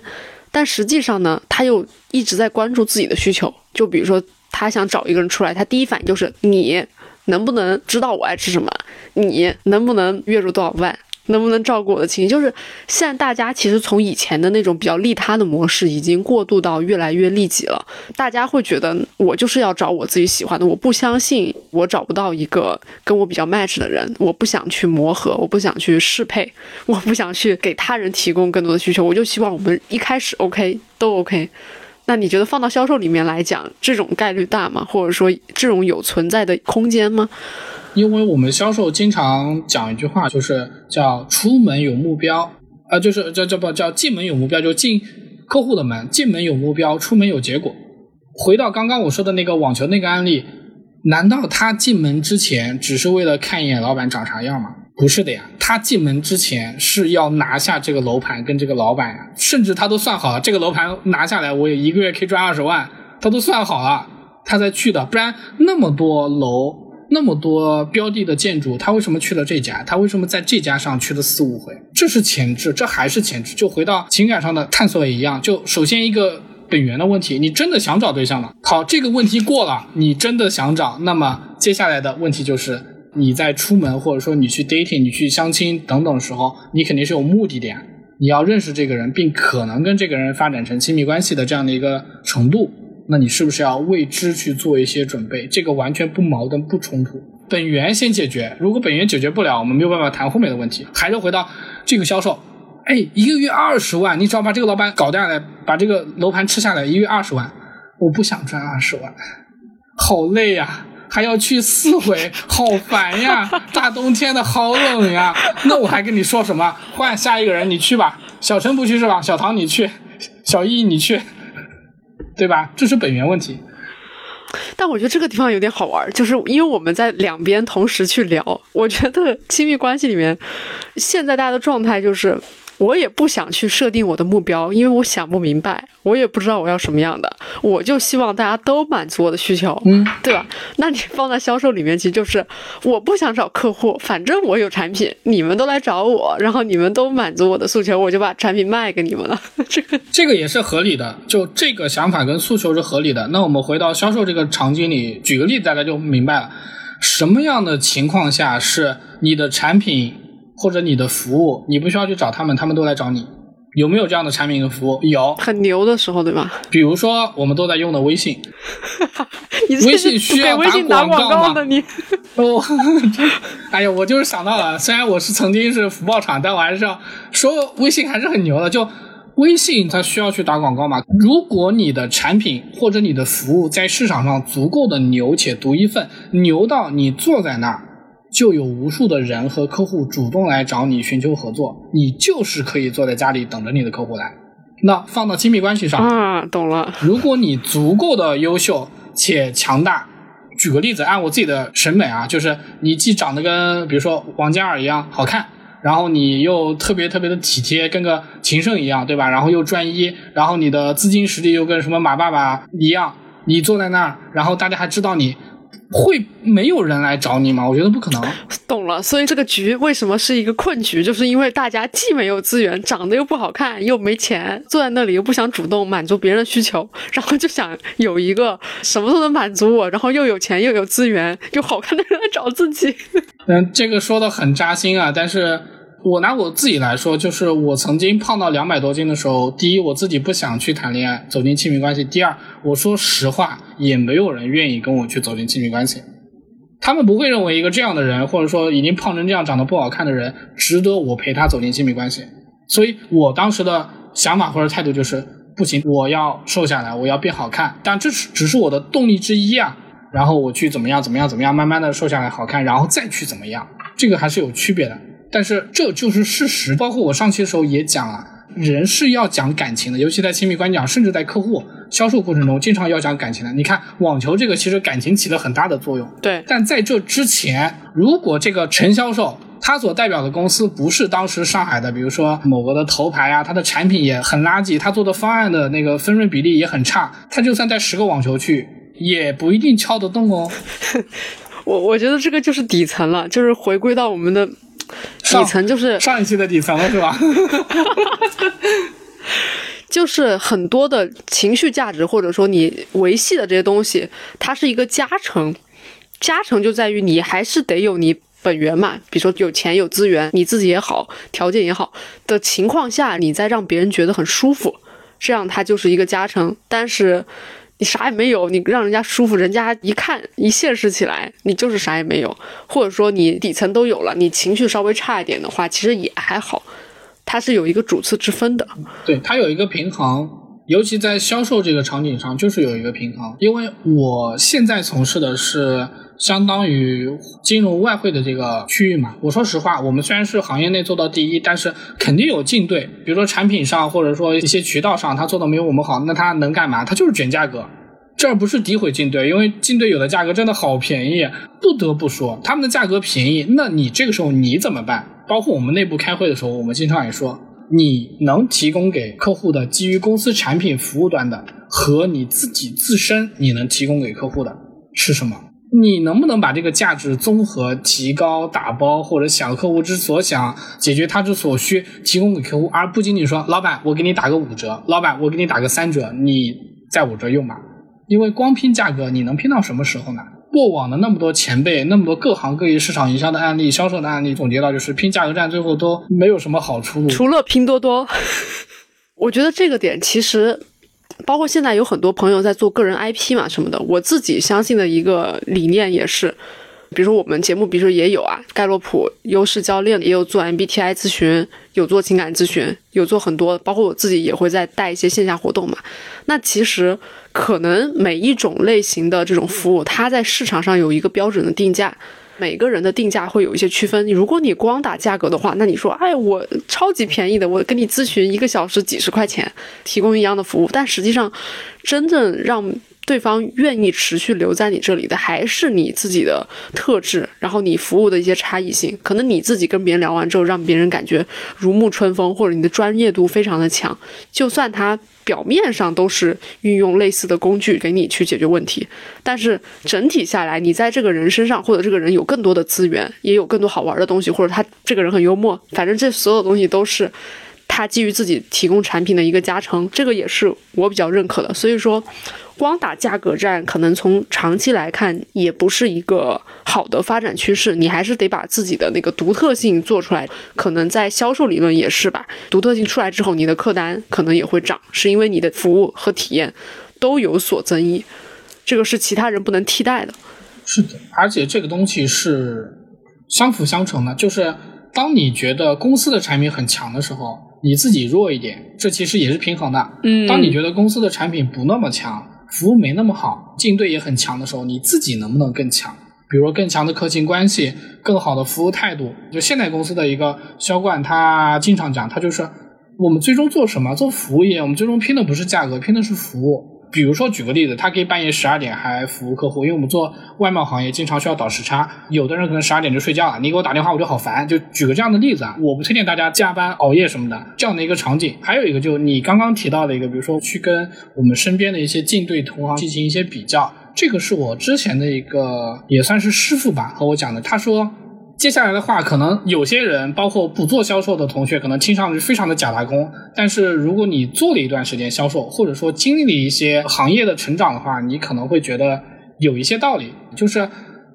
但实际上呢，他又一直在关注自己的需求。就比如说，他想找一个人出来，他第一反应就是你能不能知道我爱吃什么，你能不能月入多少万。能不能照顾我的情绪？就是现在大家其实从以前的那种比较利他的模式，已经过渡到越来越利己了。大家会觉得我就是要找我自己喜欢的，我不相信我找不到一个跟我比较 match 的人，我不想去磨合，我不想去适配，我不想去给他人提供更多的需求，我就希望我们一开始 OK 都 OK。那你觉得放到销售里面来讲，这种概率大吗？或者说这种有存在的空间吗？因为我们销售经常讲一句话，就是叫“出门有目标”，啊，就是叫叫不叫进门有目标，就进客户的门，进门有目标，出门有结果。回到刚刚我说的那个网球那个案例，难道他进门之前只是为了看一眼老板长啥样吗？不是的呀，他进门之前是要拿下这个楼盘跟这个老板呀，甚至他都算好了，这个楼盘拿下来，我也一个月可以赚二十万，他都算好了，他才去的，不然那么多楼。那么多标的的建筑，他为什么去了这家？他为什么在这家上去了四五回？这是前置，这还是前置。就回到情感上的探索也一样。就首先一个本源的问题，你真的想找对象吗？好，这个问题过了，你真的想找，那么接下来的问题就是你在出门或者说你去 dating、你去相亲等等时候，你肯定是有目的的呀。你要认识这个人，并可能跟这个人发展成亲密关系的这样的一个程度。那你是不是要为之去做一些准备？这个完全不矛盾、不冲突。本源先解决，如果本源解决不了，我们没有办法谈后面的问题。还是回到这个销售，哎，一个月二十万，你只要把这个老板搞下来，把这个楼盘吃下来，一月二十万，我不想赚二十万，好累呀，还要去四回，好烦呀！大冬天的好冷呀，那我还跟你说什么？换下一个人，你去吧。小陈不去是吧？小唐你去，小易你去。对吧？这是本源问题。但我觉得这个地方有点好玩，就是因为我们在两边同时去聊。我觉得亲密关系里面，现在大家的状态就是。我也不想去设定我的目标，因为我想不明白，我也不知道我要什么样的，我就希望大家都满足我的需求，嗯，对吧？那你放在销售里面，其实就是我不想找客户，反正我有产品，你们都来找我，然后你们都满足我的诉求，我就把产品卖给你们了。这个这个也是合理的，就这个想法跟诉求是合理的。那我们回到销售这个场景里，举个例子，大家就明白了，什么样的情况下是你的产品？或者你的服务，你不需要去找他们，他们都来找你，有没有这样的产品和服务？有，很牛的时候，对吧？比如说我们都在用的微信，微信需要打广告吗？你 哦，哎呀，我就是想到了，虽然我是曾经是福报厂，但我还是要说微信还是很牛的。就微信它需要去打广告嘛？如果你的产品或者你的服务在市场上足够的牛且独一份，牛到你坐在那儿。就有无数的人和客户主动来找你寻求合作，你就是可以坐在家里等着你的客户来。那放到亲密关系上啊，懂了。如果你足够的优秀且强大，举个例子，按我自己的审美啊，就是你既长得跟比如说王嘉尔一样好看，然后你又特别特别的体贴，跟个情圣一样，对吧？然后又专一，然后你的资金实力又跟什么马爸爸一样，你坐在那儿，然后大家还知道你。会没有人来找你吗？我觉得不可能。懂了，所以这个局为什么是一个困局？就是因为大家既没有资源，长得又不好看，又没钱，坐在那里又不想主动满足别人的需求，然后就想有一个什么都能满足我，然后又有钱又有资源又好看的人来找自己。嗯，这个说的很扎心啊，但是。我拿我自己来说，就是我曾经胖到两百多斤的时候，第一，我自己不想去谈恋爱，走进亲密关系；第二，我说实话，也没有人愿意跟我去走进亲密关系。他们不会认为一个这样的人，或者说已经胖成这样、长得不好看的人，值得我陪他走进亲密关系。所以我当时的想法或者态度就是，不行，我要瘦下来，我要变好看。但这只是我的动力之一啊。然后我去怎么样、怎么样、怎么样，慢慢的瘦下来好看，然后再去怎么样，这个还是有区别的。但是这就是事实，包括我上期的时候也讲了，人是要讲感情的，尤其在亲密关系上，甚至在客户销售过程中，经常要讲感情的。你看网球这个，其实感情起了很大的作用。对，但在这之前，如果这个陈销售他所代表的公司不是当时上海的，比如说某个的头牌啊，他的产品也很垃圾，他做的方案的那个分润比例也很差，他就算带十个网球去，也不一定敲得动哦。我我觉得这个就是底层了，就是回归到我们的。底层就是上一期的底层了，是吧？就是很多的情绪价值，或者说你维系的这些东西，它是一个加成。加成就在于你还是得有你本源嘛，比如说有钱有资源，你自己也好，条件也好的情况下，你再让别人觉得很舒服，这样它就是一个加成。但是你啥也没有，你让人家舒服，人家一看一现实起来，你就是啥也没有，或者说你底层都有了，你情绪稍微差一点的话，其实也还好，它是有一个主次之分的。对，它有一个平衡，尤其在销售这个场景上，就是有一个平衡。因为我现在从事的是相当于金融外汇的这个区域嘛，我说实话，我们虽然是行业内做到第一，但是肯定有竞对，比如说产品上或者说一些渠道上，他做的没有我们好，那他能干嘛？他就是卷价格。这不是诋毁竞对，因为竞对有的价格真的好便宜，不得不说他们的价格便宜。那你这个时候你怎么办？包括我们内部开会的时候，我们经常也说，你能提供给客户的基于公司产品服务端的和你自己自身你能提供给客户的是什么？你能不能把这个价值综合提高、打包或者想客户之所想，解决他之所需，提供给客户，而不仅仅说老板我给你打个五折，老板我给你打个三折，你在我这用吧。因为光拼价格，你能拼到什么时候呢？过往的那么多前辈，那么多各行各业市场营销的案例、销售的案例，总结到就是拼价格战，最后都没有什么好出路。除了拼多多，我觉得这个点其实，包括现在有很多朋友在做个人 IP 嘛什么的，我自己相信的一个理念也是。比如说我们节目，比如说也有啊，盖洛普优势教练也有做 MBTI 咨询，有做情感咨询，有做很多，包括我自己也会在带一些线下活动嘛。那其实可能每一种类型的这种服务，它在市场上有一个标准的定价，每个人的定价会有一些区分。如果你光打价格的话，那你说，哎，我超级便宜的，我跟你咨询一个小时几十块钱，提供一样的服务，但实际上真正让对方愿意持续留在你这里的，还是你自己的特质，然后你服务的一些差异性。可能你自己跟别人聊完之后，让别人感觉如沐春风，或者你的专业度非常的强，就算他表面上都是运用类似的工具给你去解决问题，但是整体下来，你在这个人身上，或者这个人有更多的资源，也有更多好玩的东西，或者他这个人很幽默，反正这所有东西都是他基于自己提供产品的一个加成，这个也是我比较认可的。所以说。光打价格战，可能从长期来看也不是一个好的发展趋势。你还是得把自己的那个独特性做出来。可能在销售理论也是吧，独特性出来之后，你的客单可能也会涨，是因为你的服务和体验都有所增益。这个是其他人不能替代的。是的，而且这个东西是相辅相成的。就是当你觉得公司的产品很强的时候，你自己弱一点，这其实也是平衡的。嗯，当你觉得公司的产品不那么强。服务没那么好，竞对也很强的时候，你自己能不能更强？比如更强的客情关系，更好的服务态度。就现代公司的一个销冠，他经常讲，他就是我们最终做什么？做服务业，我们最终拼的不是价格，拼的是服务。比如说，举个例子，他可以半夜十二点还服务客户，因为我们做外贸行业，经常需要倒时差，有的人可能十二点就睡觉了，你给我打电话我就好烦。就举个这样的例子啊，我不推荐大家加班熬夜什么的这样的一个场景。还有一个，就你刚刚提到的一个，比如说去跟我们身边的一些竞对同行进行一些比较，这个是我之前的一个也算是师傅吧和我讲的，他说。接下来的话，可能有些人，包括不做销售的同学，可能听上去非常的假大空。但是如果你做了一段时间销售，或者说经历了一些行业的成长的话，你可能会觉得有一些道理，就是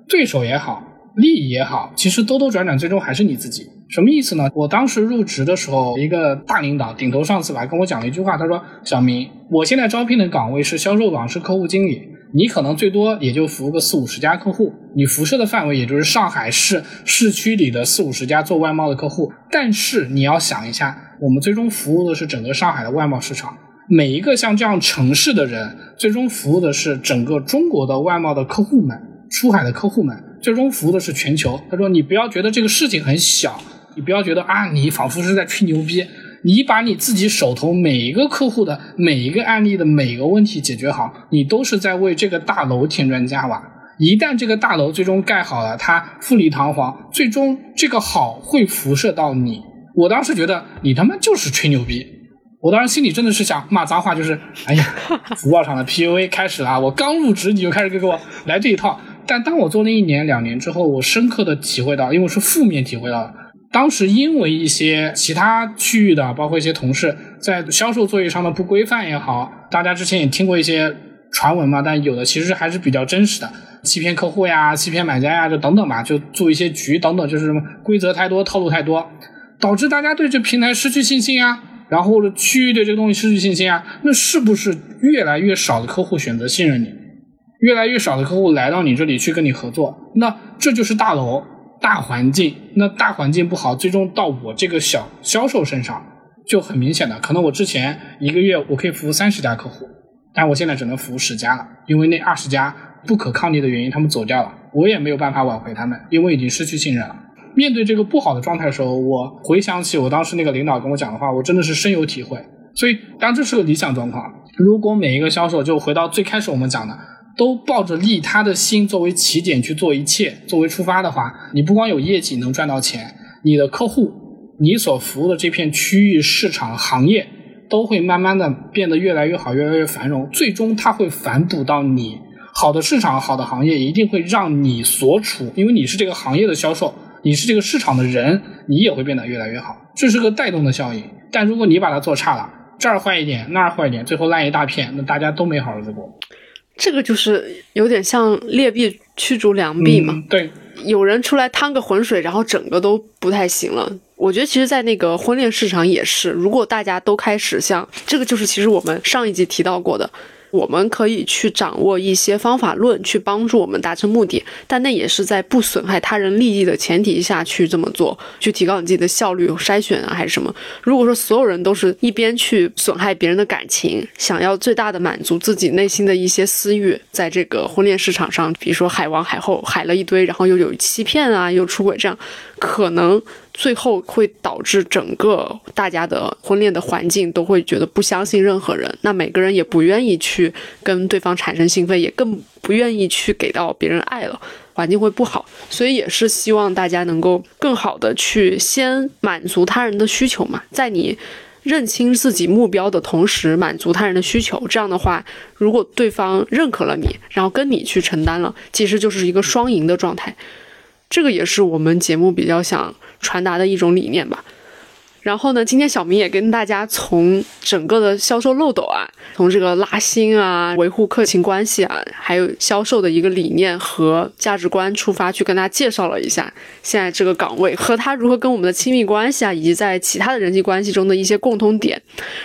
对手也好，利益也好，其实兜兜转转，最终还是你自己。什么意思呢？我当时入职的时候，一个大领导、顶头上司吧，跟我讲了一句话，他说：“小明，我现在招聘的岗位是销售岗，是客户经理。”你可能最多也就服务个四五十家客户，你辐射的范围也就是上海市市区里的四五十家做外贸的客户。但是你要想一下，我们最终服务的是整个上海的外贸市场，每一个像这样城市的人，最终服务的是整个中国的外贸的客户们，出海的客户们，最终服务的是全球。他说，你不要觉得这个事情很小，你不要觉得啊，你仿佛是在吹牛逼。你把你自己手头每一个客户的每一个案例的每一个问题解决好，你都是在为这个大楼添砖加瓦。一旦这个大楼最终盖好了，它富丽堂皇，最终这个好会辐射到你。我当时觉得你他妈就是吹牛逼，我当时心里真的是想骂脏话，就是哎呀，福报上的 PUA 开始了。我刚入职你就开始给我来这一套。但当我做那一年两年之后，我深刻的体会到，因为我是负面体会到。当时因为一些其他区域的，包括一些同事在销售作业上的不规范也好，大家之前也听过一些传闻嘛，但有的其实还是比较真实的，欺骗客户呀、欺骗买家呀，就等等吧，就做一些局等等，就是什么规则太多、套路太多，导致大家对这平台失去信心啊，然后区域对这个东西失去信心啊，那是不是越来越少的客户选择信任你，越来越少的客户来到你这里去跟你合作？那这就是大楼大环境，那大环境不好，最终到我这个小销售身上就很明显的，可能我之前一个月我可以服务三十家客户。但我现在只能服务十家了，因为那二十家不可抗力的原因，他们走掉了，我也没有办法挽回他们，因为已经失去信任了。面对这个不好的状态的时候，我回想起我当时那个领导跟我讲的话，我真的是深有体会。所以，当这是个理想状况，如果每一个销售就回到最开始我们讲的，都抱着利他的心作为起点去做一切，作为出发的话，你不光有业绩能赚到钱，你的客户，你所服务的这片区域、市场、行业。都会慢慢的变得越来越好，越来越繁荣，最终它会反哺到你好的市场、好的行业，一定会让你所处，因为你是这个行业的销售，你是这个市场的人，你也会变得越来越好，这是个带动的效应。但如果你把它做差了，这儿坏一点，那儿坏一点，最后烂一大片，那大家都没好日子过。这个就是有点像劣币驱逐良币嘛。对，有人出来趟个浑水，然后整个都不太行了。我觉得其实，在那个婚恋市场也是，如果大家都开始像这个，就是其实我们上一集提到过的。我们可以去掌握一些方法论，去帮助我们达成目的，但那也是在不损害他人利益的前提下去这么做，去提高你自己的效率、筛选啊，还是什么？如果说所有人都是一边去损害别人的感情，想要最大的满足自己内心的一些私欲，在这个婚恋市场上，比如说海王海后海了一堆，然后又有欺骗啊，又出轨，这样可能。最后会导致整个大家的婚恋的环境都会觉得不相信任何人，那每个人也不愿意去跟对方产生兴奋，也更不愿意去给到别人爱了，环境会不好。所以也是希望大家能够更好的去先满足他人的需求嘛，在你认清自己目标的同时，满足他人的需求。这样的话，如果对方认可了你，然后跟你去承担了，其实就是一个双赢的状态。这个也是我们节目比较想。传达的一种理念吧。然后呢，今天小明也跟大家从整个的销售漏斗啊，从这个拉新啊、维护客情关系啊，还有销售的一个理念和价值观出发，去跟大家介绍了一下现在这个岗位和他如何跟我们的亲密关系啊，以及在其他的人际关系中的一些共通点。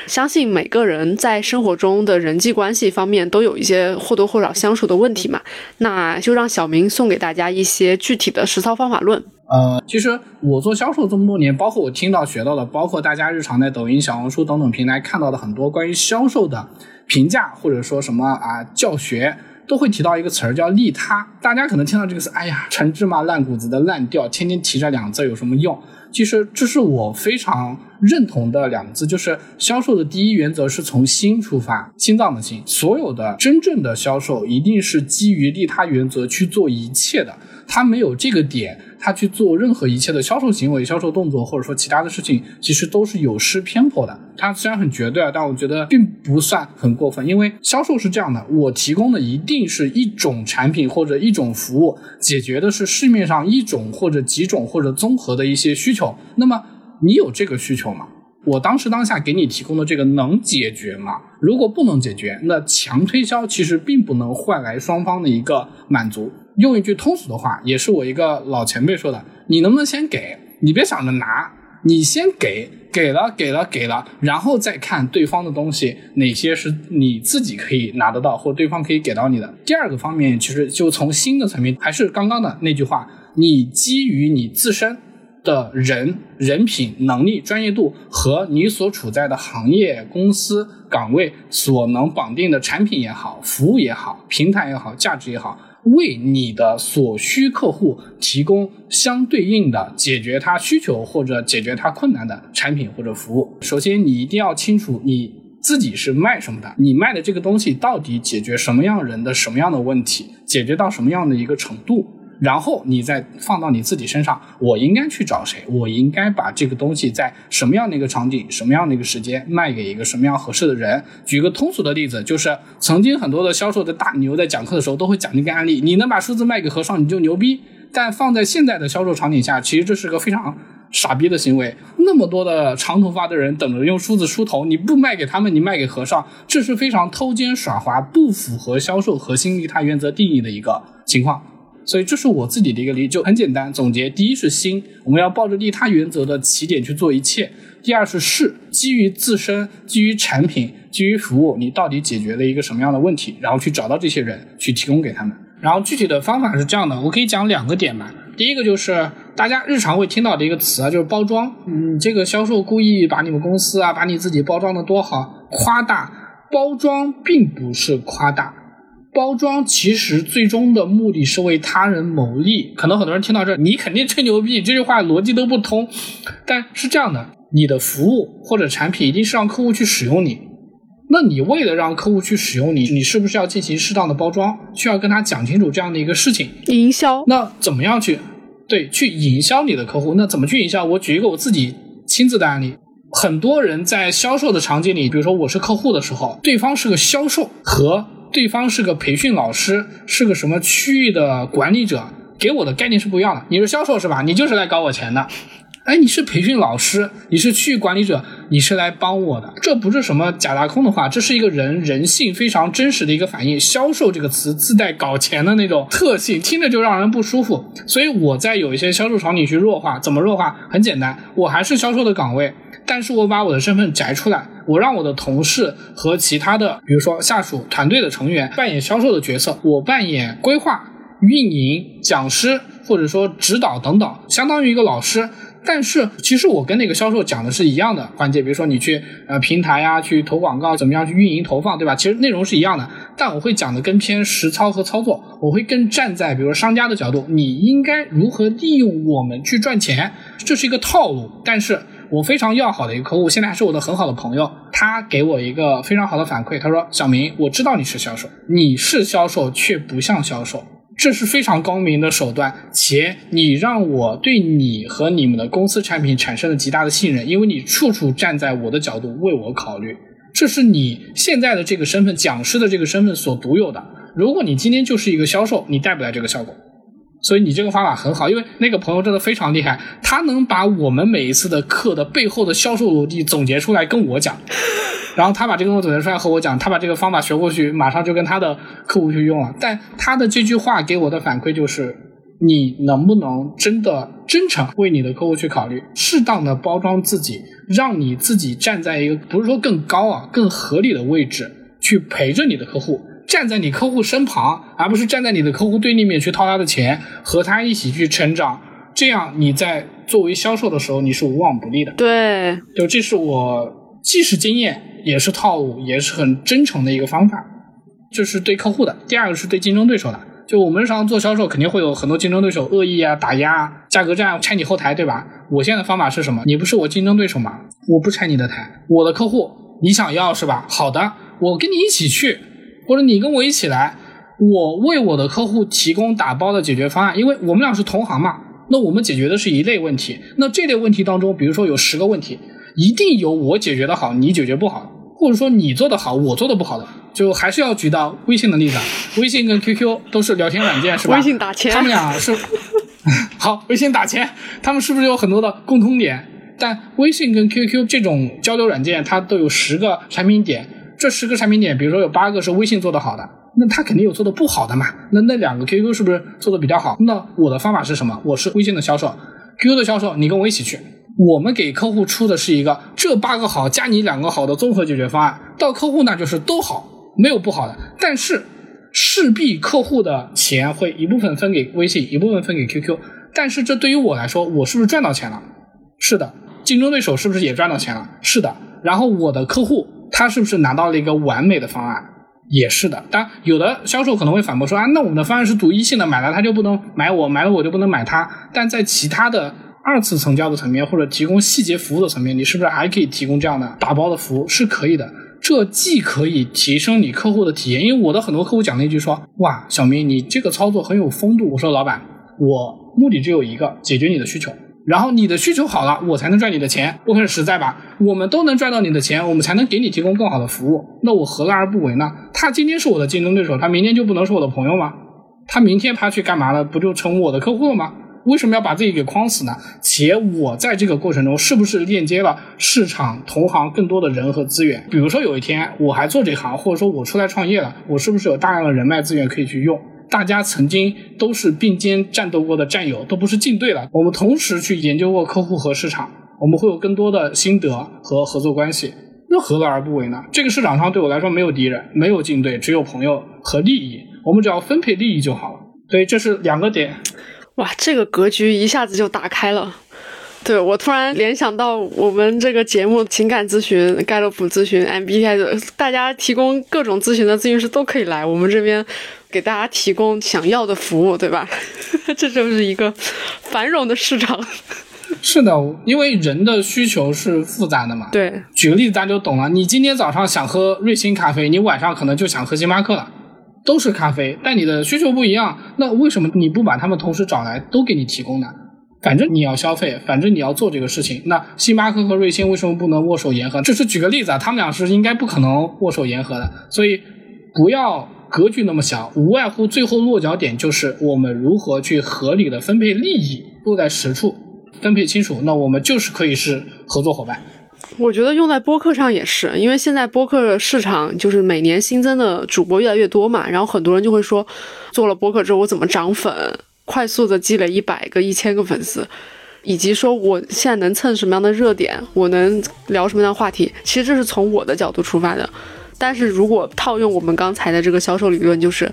相信每个人在生活中的人际关系方面都有一些或多或少相处的问题嘛，那就让小明送给大家一些具体的实操方法论。呃，其实我做销售这么多年，包括我听到学到的，包括大家日常在抖音、小红书等等平台看到的很多关于销售的评价，或者说什么啊教学，都会提到一个词儿叫利他。大家可能听到这个词，哎呀，陈芝麻烂谷子的烂调，天天提这两个字有什么用？其实这是我非常认同的两个字，就是销售的第一原则是从心出发，心脏的心。所有的真正的销售一定是基于利他原则去做一切的，他没有这个点。他去做任何一切的销售行为、销售动作，或者说其他的事情，其实都是有失偏颇的。他虽然很绝对啊，但我觉得并不算很过分。因为销售是这样的，我提供的一定是一种产品或者一种服务，解决的是市面上一种或者几种或者综合的一些需求。那么你有这个需求吗？我当时当下给你提供的这个能解决吗？如果不能解决，那强推销其实并不能换来双方的一个满足。用一句通俗的话，也是我一个老前辈说的：“你能不能先给？你别想着拿，你先给，给了，给了，给了，然后再看对方的东西哪些是你自己可以拿得到，或对方可以给到你的。”第二个方面，其实就从新的层面，还是刚刚的那句话：你基于你自身的人人品、能力、专业度和你所处在的行业、公司岗位所能绑定的产品也好、服务也好、平台也好、价值也好。为你的所需客户提供相对应的解决他需求或者解决他困难的产品或者服务。首先，你一定要清楚你自己是卖什么的，你卖的这个东西到底解决什么样人的什么样的问题，解决到什么样的一个程度。然后你再放到你自己身上，我应该去找谁？我应该把这个东西在什么样的一个场景、什么样的一个时间卖给一个什么样合适的人？举个通俗的例子，就是曾经很多的销售的大牛在讲课的时候都会讲这个案例：你能把数字卖给和尚，你就牛逼。但放在现在的销售场景下，其实这是个非常傻逼的行为。那么多的长头发的人等着用梳子梳头，你不卖给他们，你卖给和尚，这是非常偷奸耍滑、不符合销售核心利他原则定义的一个情？况。所以这是我自己的一个理解，就很简单。总结：第一是心，我们要抱着利他原则的起点去做一切；第二是事，基于自身、基于产品、基于服务，你到底解决了一个什么样的问题，然后去找到这些人，去提供给他们。然后具体的方法是这样的，我可以讲两个点吧。第一个就是大家日常会听到的一个词啊，就是包装。嗯，这个销售故意把你们公司啊，把你自己包装的多好，夸大。包装并不是夸大。包装其实最终的目的是为他人谋利，可能很多人听到这，你肯定吹牛逼，这句话逻辑都不通。但是这样的，你的服务或者产品一定是让客户去使用你，那你为了让客户去使用你，你是不是要进行适当的包装？需要跟他讲清楚这样的一个事情。营销，那怎么样去对去营销你的客户？那怎么去营销？我举一个我自己亲自的案例，很多人在销售的场景里，比如说我是客户的时候，对方是个销售和。对方是个培训老师，是个什么区域的管理者，给我的概念是不一样的。你是销售是吧？你就是来搞我钱的。哎，你是培训老师，你是区域管理者，你是来帮我的。这不是什么假大空的话，这是一个人人性非常真实的一个反应。销售这个词自带搞钱的那种特性，听着就让人不舒服。所以我在有一些销售场景去弱化，怎么弱化？很简单，我还是销售的岗位。但是我把我的身份摘出来，我让我的同事和其他的，比如说下属团队的成员扮演销售的角色，我扮演规划、运营、讲师或者说指导等等，相当于一个老师。但是其实我跟那个销售讲的是一样的环节，比如说你去呃平台呀，去投广告，怎么样去运营投放，对吧？其实内容是一样的，但我会讲的更偏实操和操作，我会更站在比如说商家的角度，你应该如何利用我们去赚钱，这是一个套路，但是。我非常要好的一个客户，现在还是我的很好的朋友。他给我一个非常好的反馈，他说：“小明，我知道你是销售，你是销售却不像销售，这是非常高明的手段，且你让我对你和你们的公司产品产生了极大的信任，因为你处处站在我的角度为我考虑，这是你现在的这个身份，讲师的这个身份所独有的。如果你今天就是一个销售，你带不来这个效果。”所以你这个方法很好，因为那个朋友真的非常厉害，他能把我们每一次的课的背后的销售逻辑总结出来跟我讲，然后他把这个东西总结出来和我讲，他把这个方法学过去，马上就跟他的客户去用了。但他的这句话给我的反馈就是，你能不能真的真诚为你的客户去考虑，适当的包装自己，让你自己站在一个不是说更高啊，更合理的位置去陪着你的客户。站在你客户身旁，而不是站在你的客户对立面去掏他的钱，和他一起去成长。这样你在作为销售的时候，你是无往不利的。对，就这是我既是经验，也是套路，也是很真诚的一个方法。这是对客户的。第二个是对竞争对手的。就我们日常做销售，肯定会有很多竞争对手恶意啊、打压、啊价格战、拆你后台，对吧？我现在的方法是什么？你不是我竞争对手吗？我不拆你的台。我的客户你想要是吧？好的，我跟你一起去。或者你跟我一起来，我为我的客户提供打包的解决方案，因为我们俩是同行嘛，那我们解决的是一类问题。那这类问题当中，比如说有十个问题，一定有我解决的好，你解决不好，或者说你做的好，我做的不好的，就还是要举到微信的例子。微信跟 QQ 都是聊天软件，是吧？微信打钱，他们俩是 好，微信打钱，他们是不是有很多的共通点？但微信跟 QQ 这种交流软件，它都有十个产品点。这十个产品点，比如说有八个是微信做的好的，那他肯定有做的不好的嘛？那那两个 QQ 是不是做的比较好？那我的方法是什么？我是微信的销售，QQ 的销售，你跟我一起去，我们给客户出的是一个这八个好加你两个好的综合解决方案，到客户那就是都好，没有不好的。但是势必客户的钱会一部分分给微信，一部分分给 QQ。但是这对于我来说，我是不是赚到钱了？是的。竞争对手是不是也赚到钱了？是的。然后我的客户。他是不是拿到了一个完美的方案？也是的。当然，有的销售可能会反驳说：“啊，那我们的方案是独一性的，买了他就不能买我，买了我就不能买他。”但在其他的二次成交的层面，或者提供细节服务的层面，你是不是还可以提供这样的打包的服务？是可以的。这既可以提升你客户的体验，因为我的很多客户讲了一句说：“哇，小明，你这个操作很有风度。”我说：“老板，我目的只有一个，解决你的需求。”然后你的需求好了，我才能赚你的钱，我很实在吧？我们都能赚到你的钱，我们才能给你提供更好的服务。那我何乐而不为呢？他今天是我的竞争对手，他明天就不能是我的朋友吗？他明天他去干嘛了？不就成我的客户了吗？为什么要把自己给框死呢？且我在这个过程中是不是链接了市场、同行更多的人和资源？比如说有一天我还做这行，或者说我出来创业了，我是不是有大量的人脉资源可以去用？大家曾经都是并肩战斗过的战友，都不是竞对了。我们同时去研究过客户和市场，我们会有更多的心得和合作关系。那何乐而不为呢？这个市场上对我来说没有敌人，没有竞对，只有朋友和利益。我们只要分配利益就好了。所以这是两个点。哇，这个格局一下子就打开了。对我突然联想到我们这个节目情感咨询、盖洛普咨询、MBTI 的，大家提供各种咨询的咨询师都可以来我们这边给大家提供想要的服务，对吧？这就是一个繁荣的市场。是的，因为人的需求是复杂的嘛。对，举个例子大家就懂了。你今天早上想喝瑞幸咖啡，你晚上可能就想喝星巴克了，都是咖啡，但你的需求不一样。那为什么你不把他们同时找来，都给你提供呢？反正你要消费，反正你要做这个事情。那星巴克和瑞幸为什么不能握手言和？这是举个例子啊，他们俩是应该不可能握手言和的。所以不要格局那么小，无外乎最后落脚点就是我们如何去合理的分配利益，落在实处。分配清楚，那我们就是可以是合作伙伴。我觉得用在播客上也是，因为现在播客市场就是每年新增的主播越来越多嘛，然后很多人就会说，做了播客之后我怎么涨粉，快速的积累一百个、一千个粉丝，以及说我现在能蹭什么样的热点，我能聊什么样的话题，其实这是从我的角度出发的。但是如果套用我们刚才的这个销售理论，就是。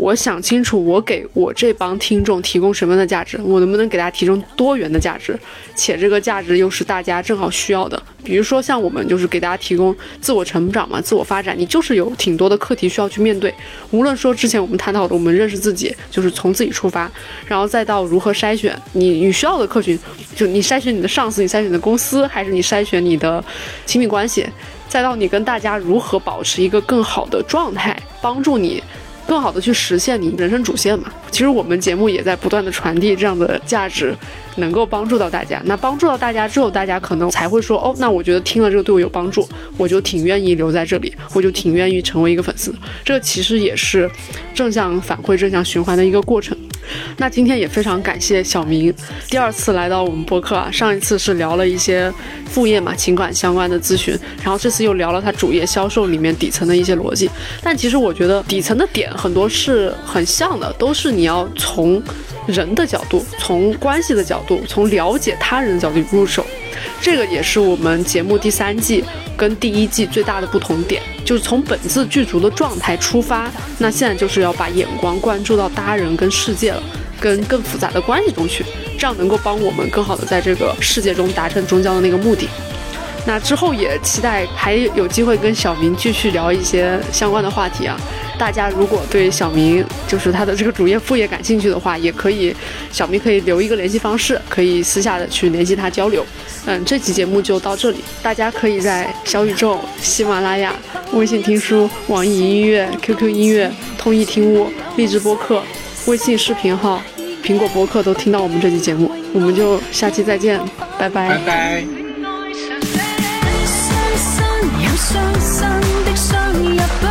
我想清楚，我给我这帮听众提供什么样的价值，我能不能给大家提供多元的价值，且这个价值又是大家正好需要的。比如说像我们就是给大家提供自我成长嘛，自我发展，你就是有挺多的课题需要去面对。无论说之前我们探讨的，我们认识自己，就是从自己出发，然后再到如何筛选你你需要的客群，就你筛选你的上司，你筛选的公司，还是你筛选你的亲密关系，再到你跟大家如何保持一个更好的状态，帮助你。更好的去实现你人生主线嘛？其实我们节目也在不断的传递这样的价值，能够帮助到大家。那帮助到大家之后，大家可能才会说，哦，那我觉得听了这个对我有帮助，我就挺愿意留在这里，我就挺愿意成为一个粉丝。这其实也是正向反馈、正向循环的一个过程。那今天也非常感谢小明第二次来到我们播客啊，上一次是聊了一些副业嘛，情感相关的咨询，然后这次又聊了他主业销售里面底层的一些逻辑。但其实我觉得底层的点很多是很像的，都是你要从人的角度、从关系的角度、从了解他人的角度入手。这个也是我们节目第三季跟第一季最大的不同点，就是从本自具足的状态出发，那现在就是要把眼光关注到他人跟世界了，跟更复杂的关系中去，这样能够帮我们更好的在这个世界中达成终将的那个目的。那之后也期待还有机会跟小明继续聊一些相关的话题啊。大家如果对小明就是他的这个主业副业感兴趣的话，也可以，小明可以留一个联系方式，可以私下的去联系他交流。嗯，这期节目就到这里，大家可以在小宇宙、喜马拉雅、微信听书、网易云音乐、QQ 音乐、通义听悟、荔枝播客、微信视频号、苹果播客都听到我们这期节目。我们就下期再见，拜拜。拜拜。伤心的伤入不。